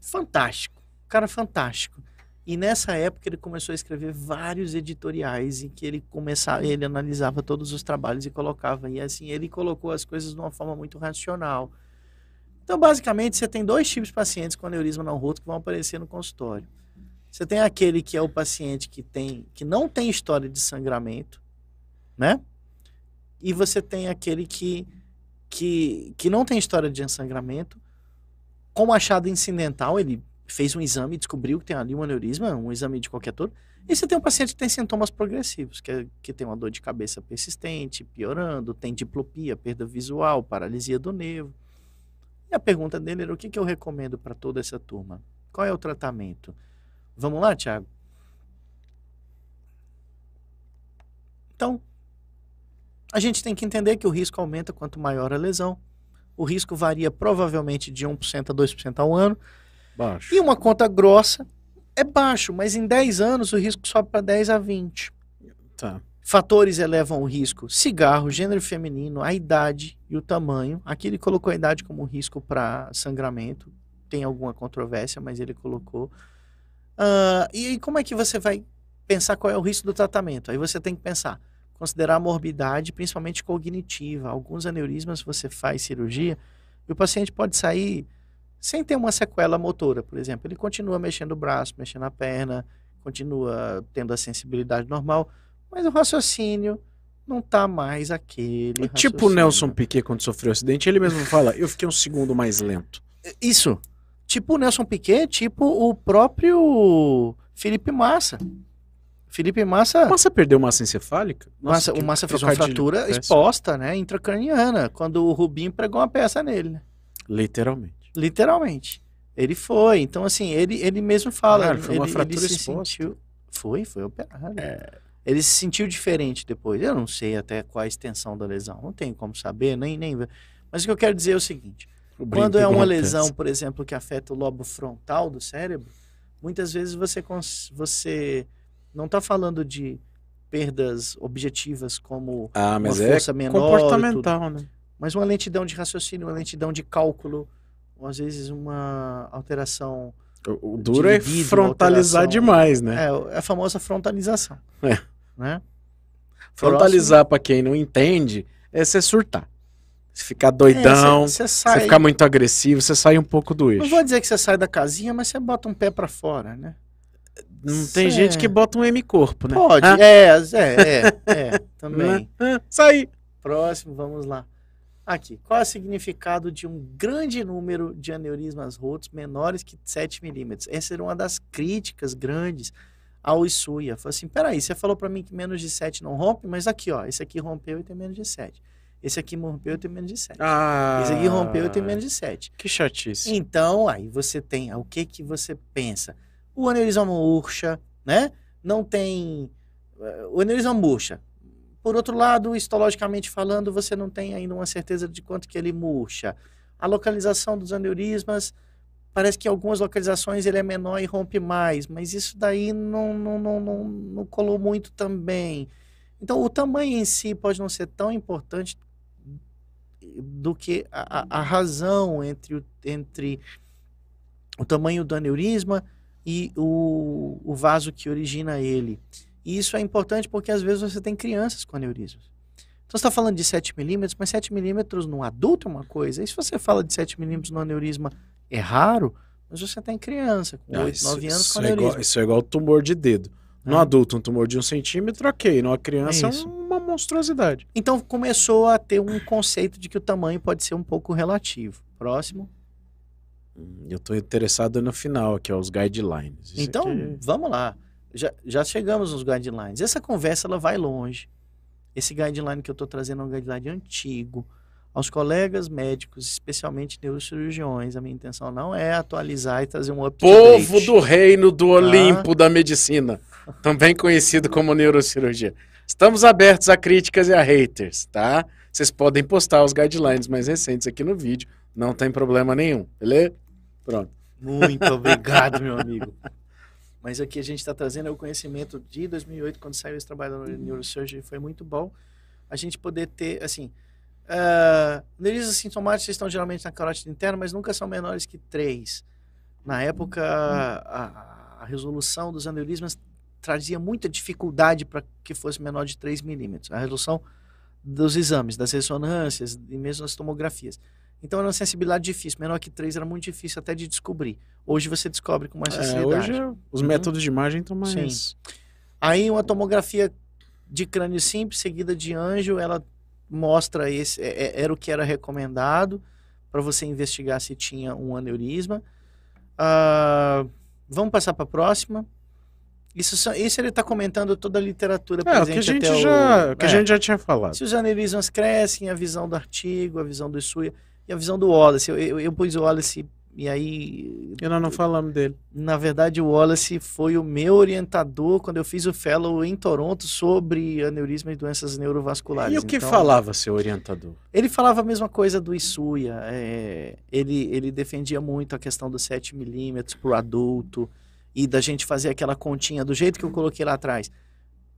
Fantástico, cara fantástico. E nessa época ele começou a escrever vários editoriais em que ele começava, ele analisava todos os trabalhos e colocava. E assim, ele colocou as coisas de uma forma muito racional. Então, basicamente, você tem dois tipos de pacientes com aneurisma não roto que vão aparecer no consultório. Você tem aquele que é o paciente que tem que não tem história de sangramento, né? E você tem aquele que que, que não tem história de sangramento, com achado incidental, ele fez um exame, descobriu que tem ali um aneurisma, um exame de qualquer todo. E você tem um paciente que tem sintomas progressivos, que, é, que tem uma dor de cabeça persistente, piorando, tem diplopia, perda visual, paralisia do nervo. E a pergunta dele era: o que, que eu recomendo para toda essa turma? Qual é o tratamento? Vamos lá, Tiago? Então, a gente tem que entender que o risco aumenta quanto maior a lesão. O risco varia provavelmente de 1% a 2% ao ano. Baixo. E uma conta grossa é baixo, mas em 10 anos o risco sobe para 10 a 20. Tá. Fatores elevam o risco: cigarro, gênero feminino, a idade e o tamanho. Aqui ele colocou a idade como risco para sangramento. Tem alguma controvérsia, mas ele colocou. Uh, e aí, como é que você vai pensar qual é o risco do tratamento? Aí você tem que pensar, considerar a morbidade, principalmente cognitiva. Alguns aneurismas você faz cirurgia e o paciente pode sair sem ter uma sequela motora, por exemplo. Ele continua mexendo o braço, mexendo a perna, continua tendo a sensibilidade normal, mas o raciocínio não está mais aquele. Tipo o Nelson Piquet quando sofreu o acidente, ele mesmo fala: eu fiquei um segundo mais lento. Isso. Tipo o Nelson Piquet, tipo o próprio Felipe Massa. Felipe Massa. Massa perdeu massa encefálica? Nossa, Massa, o Massa fez uma fratura exposta, né? Intracraniana, quando o Rubinho pregou uma peça nele, né? Literalmente. Literalmente. Ele foi. Então, assim, ele, ele mesmo fala. Ah, foi uma ele, fratura ele exposta. Sentiu... Foi, foi operado. É... Ele se sentiu diferente depois. Eu não sei até qual a extensão da lesão. Não tenho como saber, nem, nem. Mas o que eu quero dizer é o seguinte: quando é uma lesão, por exemplo, que afeta o lobo frontal do cérebro, muitas vezes você, você não está falando de perdas objetivas como ah, uma é força menor. Comportamental, né? Mas uma lentidão de raciocínio, uma lentidão de cálculo ou às vezes uma alteração. O, o duro é frontalizar demais, né? É, é a famosa frontalização. É. Né? Frontalizar, para quem não entende, é você surtar. Se ficar doidão, é, cê, cê sai... ficar muito agressivo, você sai um pouco do eixo. Não vou dizer que você sai da casinha, mas você bota um pé para fora, né? Não tem gente que bota um M-corpo, né? Pode, ah? é, é, é, é, [LAUGHS] também. Sai! Próximo, vamos lá. Aqui, qual é o significado de um grande número de aneurismas rotos menores que 7 milímetros? Essa era uma das críticas grandes ao Isuya. Falou assim, peraí, você falou para mim que menos de 7 não rompe, mas aqui, ó, esse aqui rompeu e tem menos de 7. Esse aqui rompeu e tem menos de 7. Ah, esse aqui rompeu e tem menos de 7. Que chatice. Então, aí você tem, o que que você pensa? O aneurisma murcha, né? Não tem... Eh, o aneurisma murcha, por outro lado, histologicamente falando, você não tem ainda uma certeza de quanto que ele murcha. A localização dos aneurismas, parece que em algumas localizações ele é menor e rompe mais, mas isso daí não, não, não, não, não colou muito também. Então, o tamanho em si pode não ser tão importante do que a, a- razão entre o, entre o tamanho do aneurisma e o, o vaso que origina ele. E isso é importante porque às vezes você tem crianças com aneurismas. Então você está falando de 7 milímetros, mas 7 milímetros no adulto é uma coisa. E se você fala de 7 milímetros no aneurisma é raro, mas você tem criança com Ah, 8, isso, 9 anos isso com é igual, isso é igual tumor de dedo. No Ah. adulto, um tumor de um centímetro, ok. Numa criança é, uma monstruosidade. Então começou a ter um conceito de que o tamanho pode ser um pouco relativo. Próximo. Hum, Eu tô interessado no final, que é os guidelines. Isso então, aqui- vamos lá. Já, já chegamos nos guidelines. Essa conversa ela vai longe. Esse guideline que eu estou trazendo é um guideline antigo. Aos colegas médicos, especialmente neurocirurgiões, a minha intenção não é atualizar e trazer um up-to-date. Povo do reino do Olimpo da medicina, também conhecido como neurocirurgia. Estamos abertos a críticas e a haters, tá? Vocês podem postar os guidelines mais recentes aqui no vídeo, não tem problema nenhum, beleza? Pronto. Muito [LAUGHS] obrigado, meu amigo. Mas aqui a gente está trazendo é o conhecimento de 2008, quando saiu esse trabalho no Neurosurgery, foi muito bom a gente poder ter, assim, uh, aneurismas sintomáticos estão geralmente na carótida interna, mas nunca são menores que 3. Na época, a, a resolução dos aneurismas trazia muita dificuldade para que fosse menor de 3 milímetros. A resolução dos exames, das ressonâncias e mesmo das tomografias. Então era uma sensibilidade difícil, menor que 3 era muito difícil até de descobrir. Hoje você descobre com mais É, facilidade. hoje os Uhum. métodos de imagem estão mais. Sim. Aí uma tomografia de crânio simples, seguida de anjo, ela mostra esse, é- é- era o que era recomendado para você investigar se tinha um aneurisma. Ah, vamos passar para a próxima. Isso, isso ele está comentando toda a literatura É, o que a presente gente até já, o, que a é. gente já tinha falado. Se os aneurismas crescem, a visão do artigo, a visão do Isuya e a visão do Wallace. Eu, eu, eu pus o Wallace e aí, E nós não falamos dele. na verdade, o Wallace foi o meu orientador quando eu fiz o fellow em Toronto sobre aneurisma e doenças neurovasculares. E o que Então, falava seu orientador? Ele falava a mesma coisa do Isuya. é, ele, ele defendia muito a questão dos 7 milímetros para o adulto e da gente fazer aquela continha do jeito que eu coloquei lá atrás.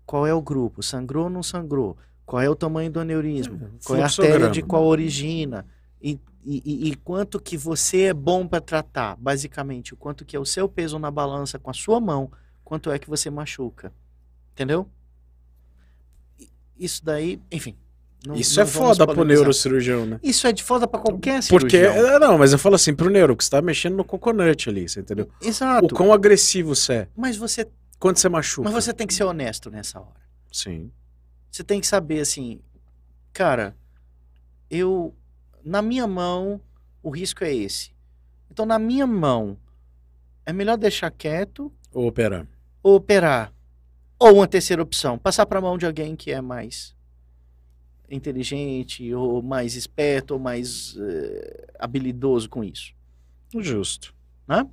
Qual é o grupo? Sangrou ou não sangrou? Qual é o tamanho do aneurisma? Qual é a artéria de qual origina? E, e, e- quanto que você é bom para tratar, basicamente. O quanto que é o seu peso na balança com a sua mão, quanto é que você machuca. Entendeu? Isso daí, enfim. não- Isso não é foda pro neurocirurgião, né? Isso é de foda pra qualquer Porque, cirurgião. é, não, mas eu falo assim, pro neuro, que você tá mexendo no coconut ali, você entendeu? Exato. O quão agressivo você é, Mas você, quando você machuca. mas você tem que ser honesto nessa hora. Sim. Você tem que saber assim, cara, eu na minha mão o risco é esse. Então na minha mão é melhor deixar quieto Ou operar. ou operar. Ou uma terceira opção, passar para a mão de alguém que é mais inteligente ou mais esperto ou mais eh, habilidoso com isso. Justo. né?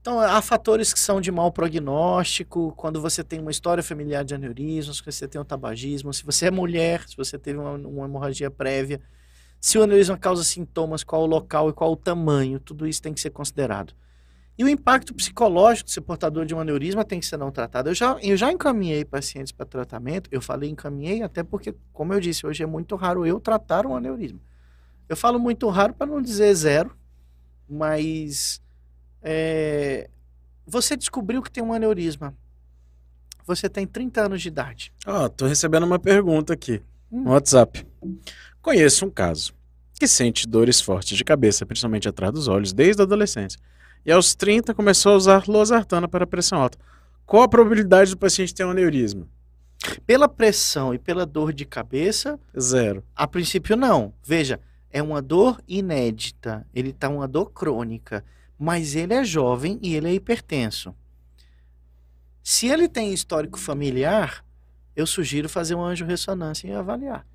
Então, há fatores que são de mau prognóstico, quando você tem uma história familiar de aneurismas, se você tem um tabagismo, se você é mulher, se você teve uma, uma hemorragia prévia, se o aneurisma causa sintomas, qual o local e qual o tamanho, tudo isso tem que ser considerado. E o impacto psicológico de ser portador de um aneurisma tem que ser não tratado. Eu já, eu já encaminhei pacientes para tratamento, eu falei encaminhei até porque, como eu disse, hoje é muito raro eu tratar um aneurisma. Eu falo muito raro para não dizer zero, mas é, você descobriu que tem um aneurisma. Você tem 30 anos de idade. Ó, tô recebendo uma pergunta aqui Hum. no WhatsApp. Conheço um caso que sente dores fortes de cabeça, principalmente atrás dos olhos, desde a adolescência. E aos 30 começou a usar losartana para pressão alta. Qual a probabilidade do paciente ter um aneurisma? Pela pressão e pela dor de cabeça, Zero. a princípio não. Veja, é uma dor inédita. Ele está uma dor crônica, mas ele é jovem e ele é hipertenso. Se ele tem histórico familiar, eu sugiro fazer uma angiorressonância e avaliar.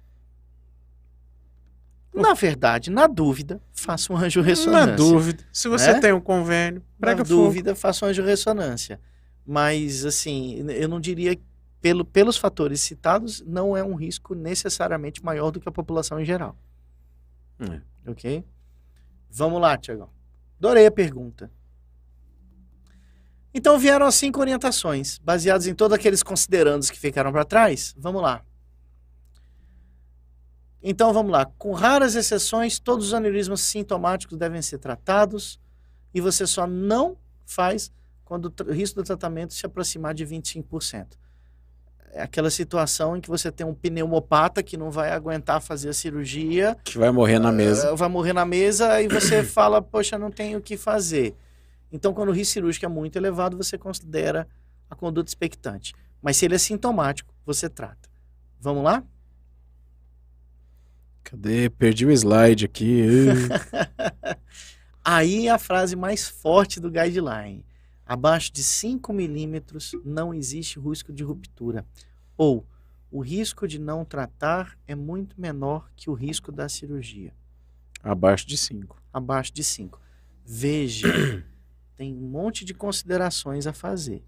Na verdade, na dúvida, faça uma angiorressonância. Na dúvida. Se você Né? tem um convênio, Na prega fogo. dúvida, faça uma angiorressonância. Mas, assim, eu não diria, pelo, pelos fatores citados, não é um risco necessariamente maior do que a população em geral. É. Ok? Vamos lá, Tiagão. Adorei a pergunta. Então vieram as cinco orientações, baseadas em todos aqueles considerandos que ficaram para trás. Vamos lá. Então vamos lá. Com raras exceções, todos os aneurismas sintomáticos devem ser tratados e você só não faz quando o risco do tratamento se aproximar de 25%. É aquela situação em que você tem um pneumopata que não vai aguentar fazer a cirurgia. Que vai morrer na mesa. Uh, vai morrer na mesa e você [COUGHS] fala, poxa, não tenho o que fazer. Então, quando o risco cirúrgico é muito elevado, você considera a conduta expectante. Mas se ele é sintomático, você trata. Vamos lá? Cadê? Perdi o slide aqui. [LAUGHS] Aí a frase mais forte do guideline. Abaixo de 5 milímetros não existe risco de ruptura. Ou o risco de não tratar é muito menor que o risco da cirurgia. Abaixo de 5. Abaixo de 5. Veja, [COUGHS] tem um monte de considerações a fazer.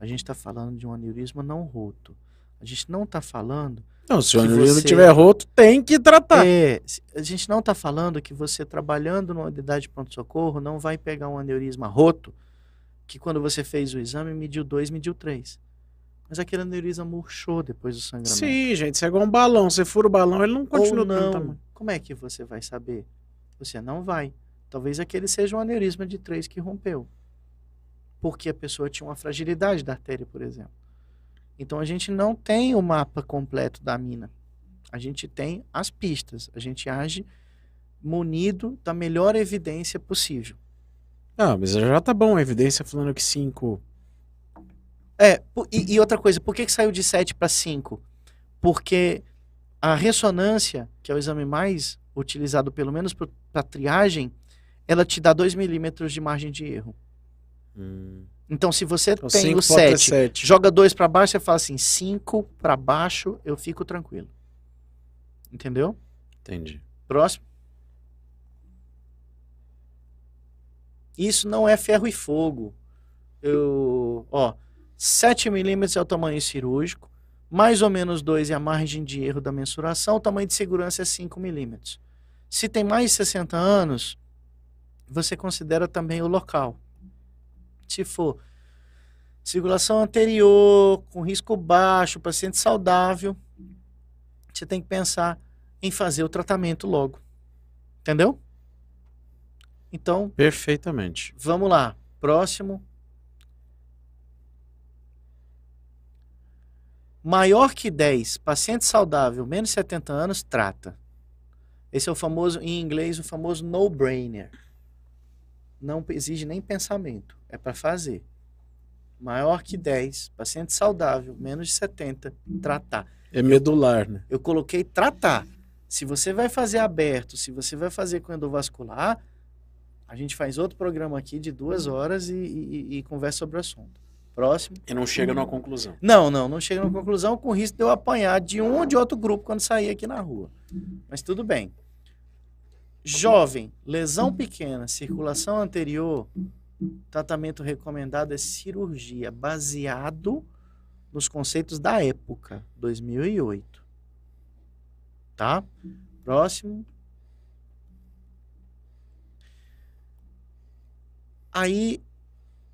A gente está falando de um aneurisma não roto. A gente não está falando não, se o aneurisma estiver roto, tem que tratar. É, a gente não está falando que você trabalhando numa unidade de pronto-socorro não vai pegar um aneurisma roto, que quando você fez o exame mediu 2, mediu 3. Mas aquele aneurisma murchou depois do sangramento. Sim, gente, isso é igual um balão. Você fura o balão, ele não continua Ou não. Como é que você vai saber? Você não vai. Talvez aquele seja um aneurisma de 3 que rompeu. Porque a pessoa tinha uma fragilidade da artéria, por exemplo. Então a gente não tem o mapa completo da mina. A gente tem as pistas. A gente age munido da melhor evidência possível. Ah, mas já tá bom a evidência falando que 5. É, e, e, outra coisa, por que, que saiu de 7 para 5? Porque a ressonância, que é o exame mais utilizado, pelo menos para triagem, ela te dá 2 milímetros de margem de erro. Hum. Então, se você então, tem o 7, joga 2 para baixo, você fala assim: 5 para baixo, eu fico tranquilo. Entendeu? Entendi. Próximo. Isso não é ferro e fogo. Eu, ó, 7 milímetros é o tamanho cirúrgico, mais ou menos 2 é a margem de erro da mensuração, o tamanho de segurança é 5 milímetros. Se tem mais de 60 anos, você considera também o local. Se for circulação anterior, com risco baixo, paciente saudável, você tem que pensar em fazer o tratamento logo. Entendeu? Então. Perfeitamente. Vamos lá. Próximo. Maior que 10, paciente saudável, menos de 70 anos, trata. Esse é o famoso, em inglês, o famoso no-brainer. Não exige nem pensamento é para fazer. Maior que 10, paciente saudável, menos de 70, tratar. É medular, né? Eu coloquei tratar. Se você vai fazer aberto, se você vai fazer com endovascular, a gente faz outro programa aqui de duas horas e, e, e conversa sobre o assunto. Próximo. E não chega numa conclusão. Não, não, não chega numa conclusão com risco de eu apanhar de um ou de outro grupo quando sair aqui na rua. Mas tudo bem. Jovem, lesão pequena, circulação anterior, tratamento recomendado é cirurgia, baseado nos conceitos da época, 2008. Tá? Próximo. Aí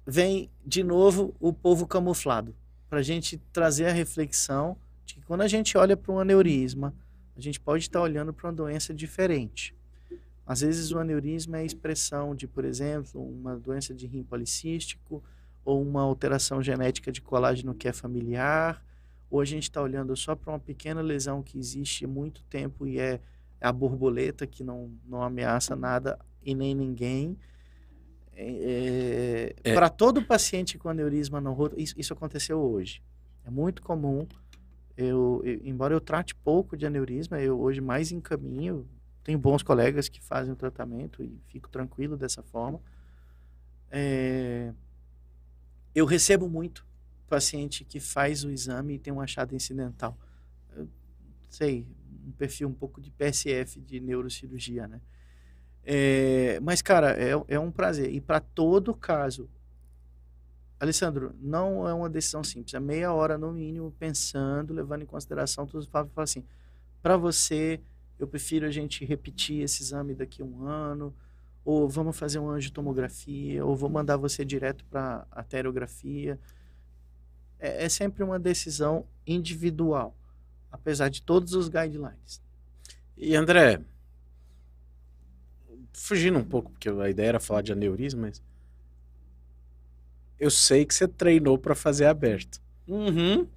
vem de novo o povo camuflado, para a gente trazer a reflexão de que quando a gente olha para um aneurisma, a gente pode estar olhando para uma doença diferente. Às vezes o aneurisma é a expressão de, por exemplo, uma doença de rim policístico ou uma alteração genética de colágeno que é familiar, ou a gente está olhando só para uma pequena lesão que existe há muito tempo e é a borboleta que não, não ameaça nada e nem ninguém. É, é, para todo paciente com aneurisma não roto, isso, isso aconteceu hoje. É muito comum. Eu, eu, embora eu trate pouco de aneurisma, eu hoje mais encaminho tenho bons colegas que fazem o tratamento e fico tranquilo dessa forma. É, eu recebo muito paciente que faz o exame e tem um achado incidental. Eu sei, um perfil um pouco de PSF, de neurocirurgia, né? É, mas, cara, é, é um prazer. E para todo caso, Alessandro, não é uma decisão simples. É meia hora no mínimo pensando, levando em consideração tudo. Fala assim, para você eu prefiro a gente repetir esse exame daqui a um ano, ou vamos fazer uma angiotomografia, ou vou mandar você direto para a terografia. É, é sempre uma decisão individual, apesar de todos os guidelines. E André, fugindo um pouco, porque a ideia era falar de aneurisma, mas eu sei que você treinou para fazer aberto. Uhum.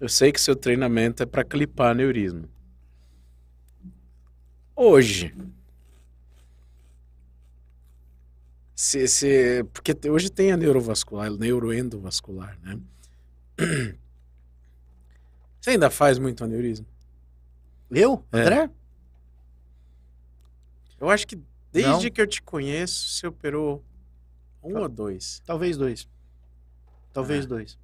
Eu sei que seu treinamento é para clipar aneurisma. Hoje, se, se, porque hoje tem a neurovascular, neuroendovascular, né? [CLEARS THROAT] Você ainda faz muito aneurisma? Eu? É. André? Eu acho que desde Não. que eu te conheço, você operou um Tá. ou dois. Talvez dois. Talvez Ah. dois.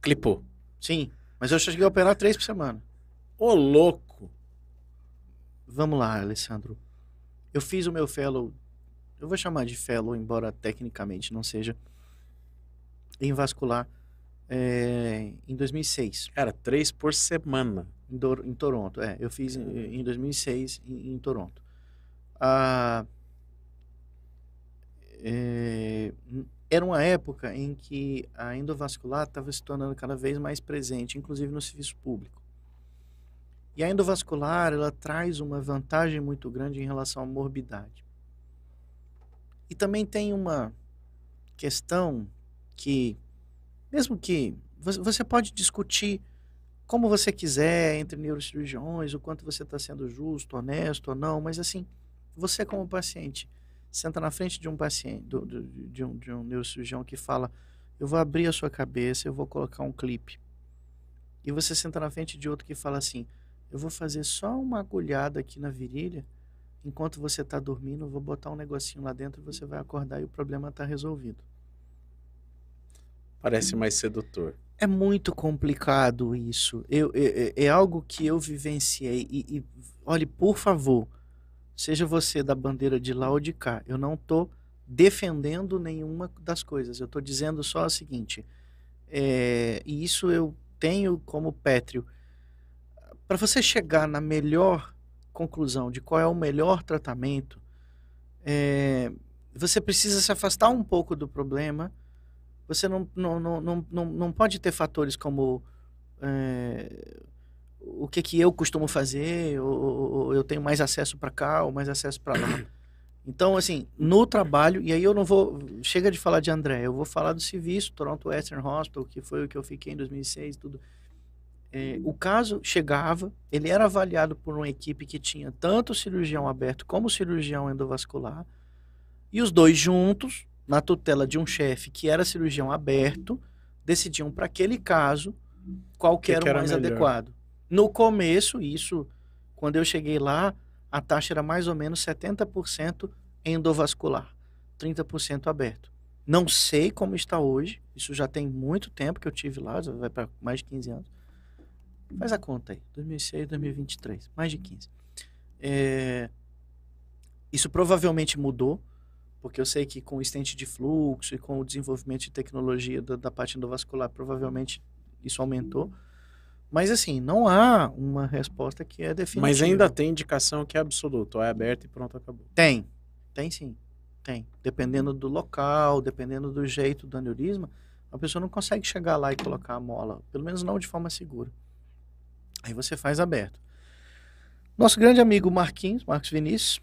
Clipou. Sim, mas eu cheguei a operar três por semana. Ô, louco! Vamos lá, Alessandro. Eu fiz o meu fellow, eu vou chamar de fellow, embora tecnicamente não seja, em vascular, é, em 2006, Cara, três por semana. em, em Toronto. É, eu fiz em, em 2006 em, em Toronto. Ah, é, era uma época em que a endovascular estava se tornando cada vez mais presente, inclusive no serviço público. E a endovascular, ela traz uma vantagem muito grande em relação à morbidade. E também tem uma questão que, mesmo que você- pode discutir como você quiser entre neurocirurgiões, o quanto você está sendo justo, honesto ou não, mas assim, você como paciente, senta na frente de um paciente, do- do- de, um, de um neurocirurgião que fala, eu vou abrir a sua cabeça, eu vou colocar um clipe. E você senta na frente de outro que fala assim, eu vou fazer só uma agulhada aqui na virilha, enquanto você está dormindo, eu vou botar um negocinho lá dentro e você vai acordar e o problema está resolvido. Parece mais sedutor. É muito complicado isso. Eu, é, é- é algo que eu vivenciei. E, e, olhe, por favor, seja você da bandeira de lá ou de cá, eu não estou defendendo nenhuma das coisas. Eu estou dizendo só o seguinte: é, e isso eu tenho como pétreo. Para você chegar na melhor conclusão de qual é o melhor tratamento, é, você precisa se afastar um pouco do problema. Você não, não, não, não, não, não pode ter fatores como é, o que, que eu costumo fazer, ou, ou- eu tenho mais acesso para cá, ou mais acesso para lá. Então, assim, no trabalho, e aí eu não vou. Chega de falar de André, eu vou falar do serviço, Toronto Western Hospital, que foi o que eu fiquei em 2006 e tudo. É, o caso chegava, ele era avaliado por uma equipe que tinha tanto cirurgião aberto como cirurgião endovascular, e os dois juntos, na tutela de um chefe que era cirurgião aberto, decidiam para aquele caso qual que Que era o mais melhor. adequado. No começo, isso, quando eu cheguei lá, a taxa era mais ou menos 70% endovascular, 30% aberto. Não sei como está hoje, isso já tem muito tempo que eu tive lá, vai para mais de 15 anos. Faz a conta aí, 2006, 2023, mais de 15. É, Isso provavelmente mudou, porque eu sei que com o estente de fluxo e com o desenvolvimento de tecnologia da, da parte endovascular, provavelmente isso aumentou. Mas assim, não há uma resposta que é definitiva. Mas ainda tem indicação que é absoluto. É aberto e pronto, acabou. Tem, tem sim, tem. Dependendo do local, dependendo do jeito do aneurisma, a pessoa não consegue chegar lá e colocar a mola, pelo menos não de forma segura. Aí você faz aberto. Nosso grande amigo Marquinhos, Marcos Vinícius,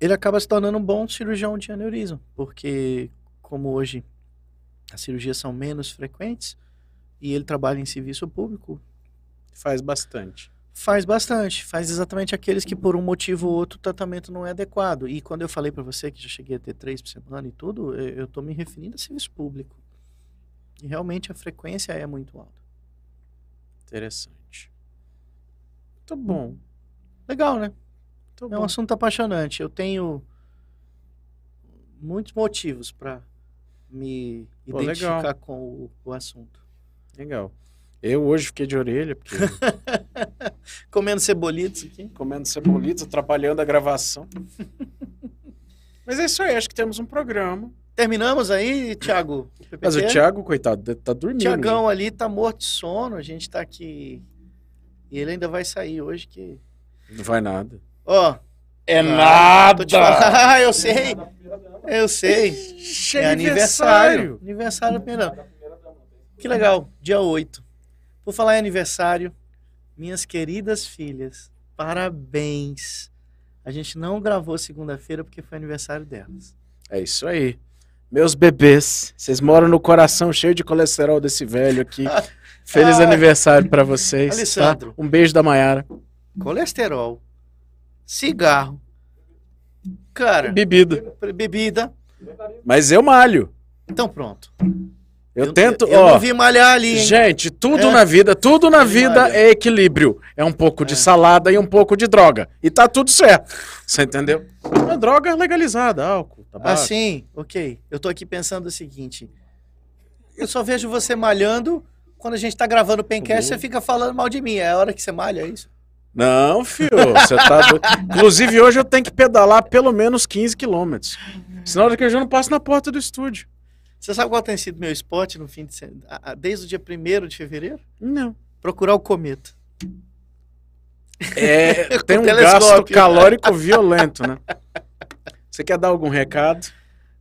ele acaba se tornando um bom cirurgião de aneurisma, porque como hoje as cirurgias são menos frequentes e ele trabalha em serviço público, Faz bastante. Faz bastante, faz exatamente aqueles que por um motivo ou outro o tratamento não é adequado. E quando eu falei para você que já cheguei a ter três por semana e tudo, eu eu tô me referindo a serviço público. E realmente a frequência é muito alta. Interessante. Muito bom. Legal, né? Muito É um bom. assunto apaixonante. Eu tenho muitos motivos para me Pô, identificar legal. com o, o assunto. Legal. Eu hoje fiquei de orelha, porque [LAUGHS] Comendo cebolitos aqui. comendo cebolito, atrapalhando a gravação. [LAUGHS] Mas é isso aí, acho que temos um programa. Terminamos aí, Thiago? Mas o? Thiago, coitado, tá dormindo. Tiagão ali tá morto de sono, a gente tá aqui. E ele ainda vai sair hoje que. Não vai nada. Ó, É Ah, nada! tô te falando. [LAUGHS] Ah, eu sei. Eu sei. Chega é aniversário. Aniversário primeiro. Que legal. Dia 8. Por falar em aniversário, minhas queridas filhas, parabéns. A gente não gravou segunda-feira porque foi aniversário delas. É isso aí. Meus bebês, vocês moram no coração cheio de colesterol desse velho aqui. [LAUGHS] Feliz Ai. aniversário pra vocês. Alessandro. tá? Um beijo da Maiara. Colesterol, cigarro, cara, Bebida. bebida. Mas eu malho. Então pronto. Eu, tento, Eu ó. não vi malhar ali, hein? Gente, tudo É. na vida, tudo na Ele vida malha. é equilíbrio. É um pouco de salada e um pouco de droga. E tá tudo certo. Você entendeu? É droga legalizada, álcool, tabaco. Assim, ok. Eu tô aqui pensando o seguinte. Eu só vejo você malhando quando a gente tá gravando o Pencast, Uhum. você fica falando mal de mim. É a hora que você malha, é isso? Não, filho, você tá doido. [LAUGHS] Inclusive, hoje eu tenho que pedalar pelo menos 15 quilômetros. Senão daqui a eu não passo na porta do estúdio. Você sabe qual tem sido meu spot no fim de semana? Desde o dia 1 de fevereiro? Não. Procurar o cometa. É, [LAUGHS] tem um gasto calórico violento, né? Você quer dar algum recado?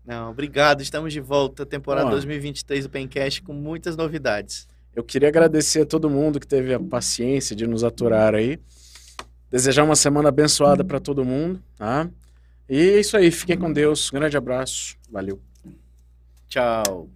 Não, obrigado. Estamos de volta. Temporada Ó. 2023 do Pencast com muitas novidades. Eu queria agradecer a todo mundo que teve a paciência de nos aturar aí. Desejar uma semana abençoada para todo mundo, tá? E é isso aí, fiquem com Deus. Grande abraço. Valeu. Tchau.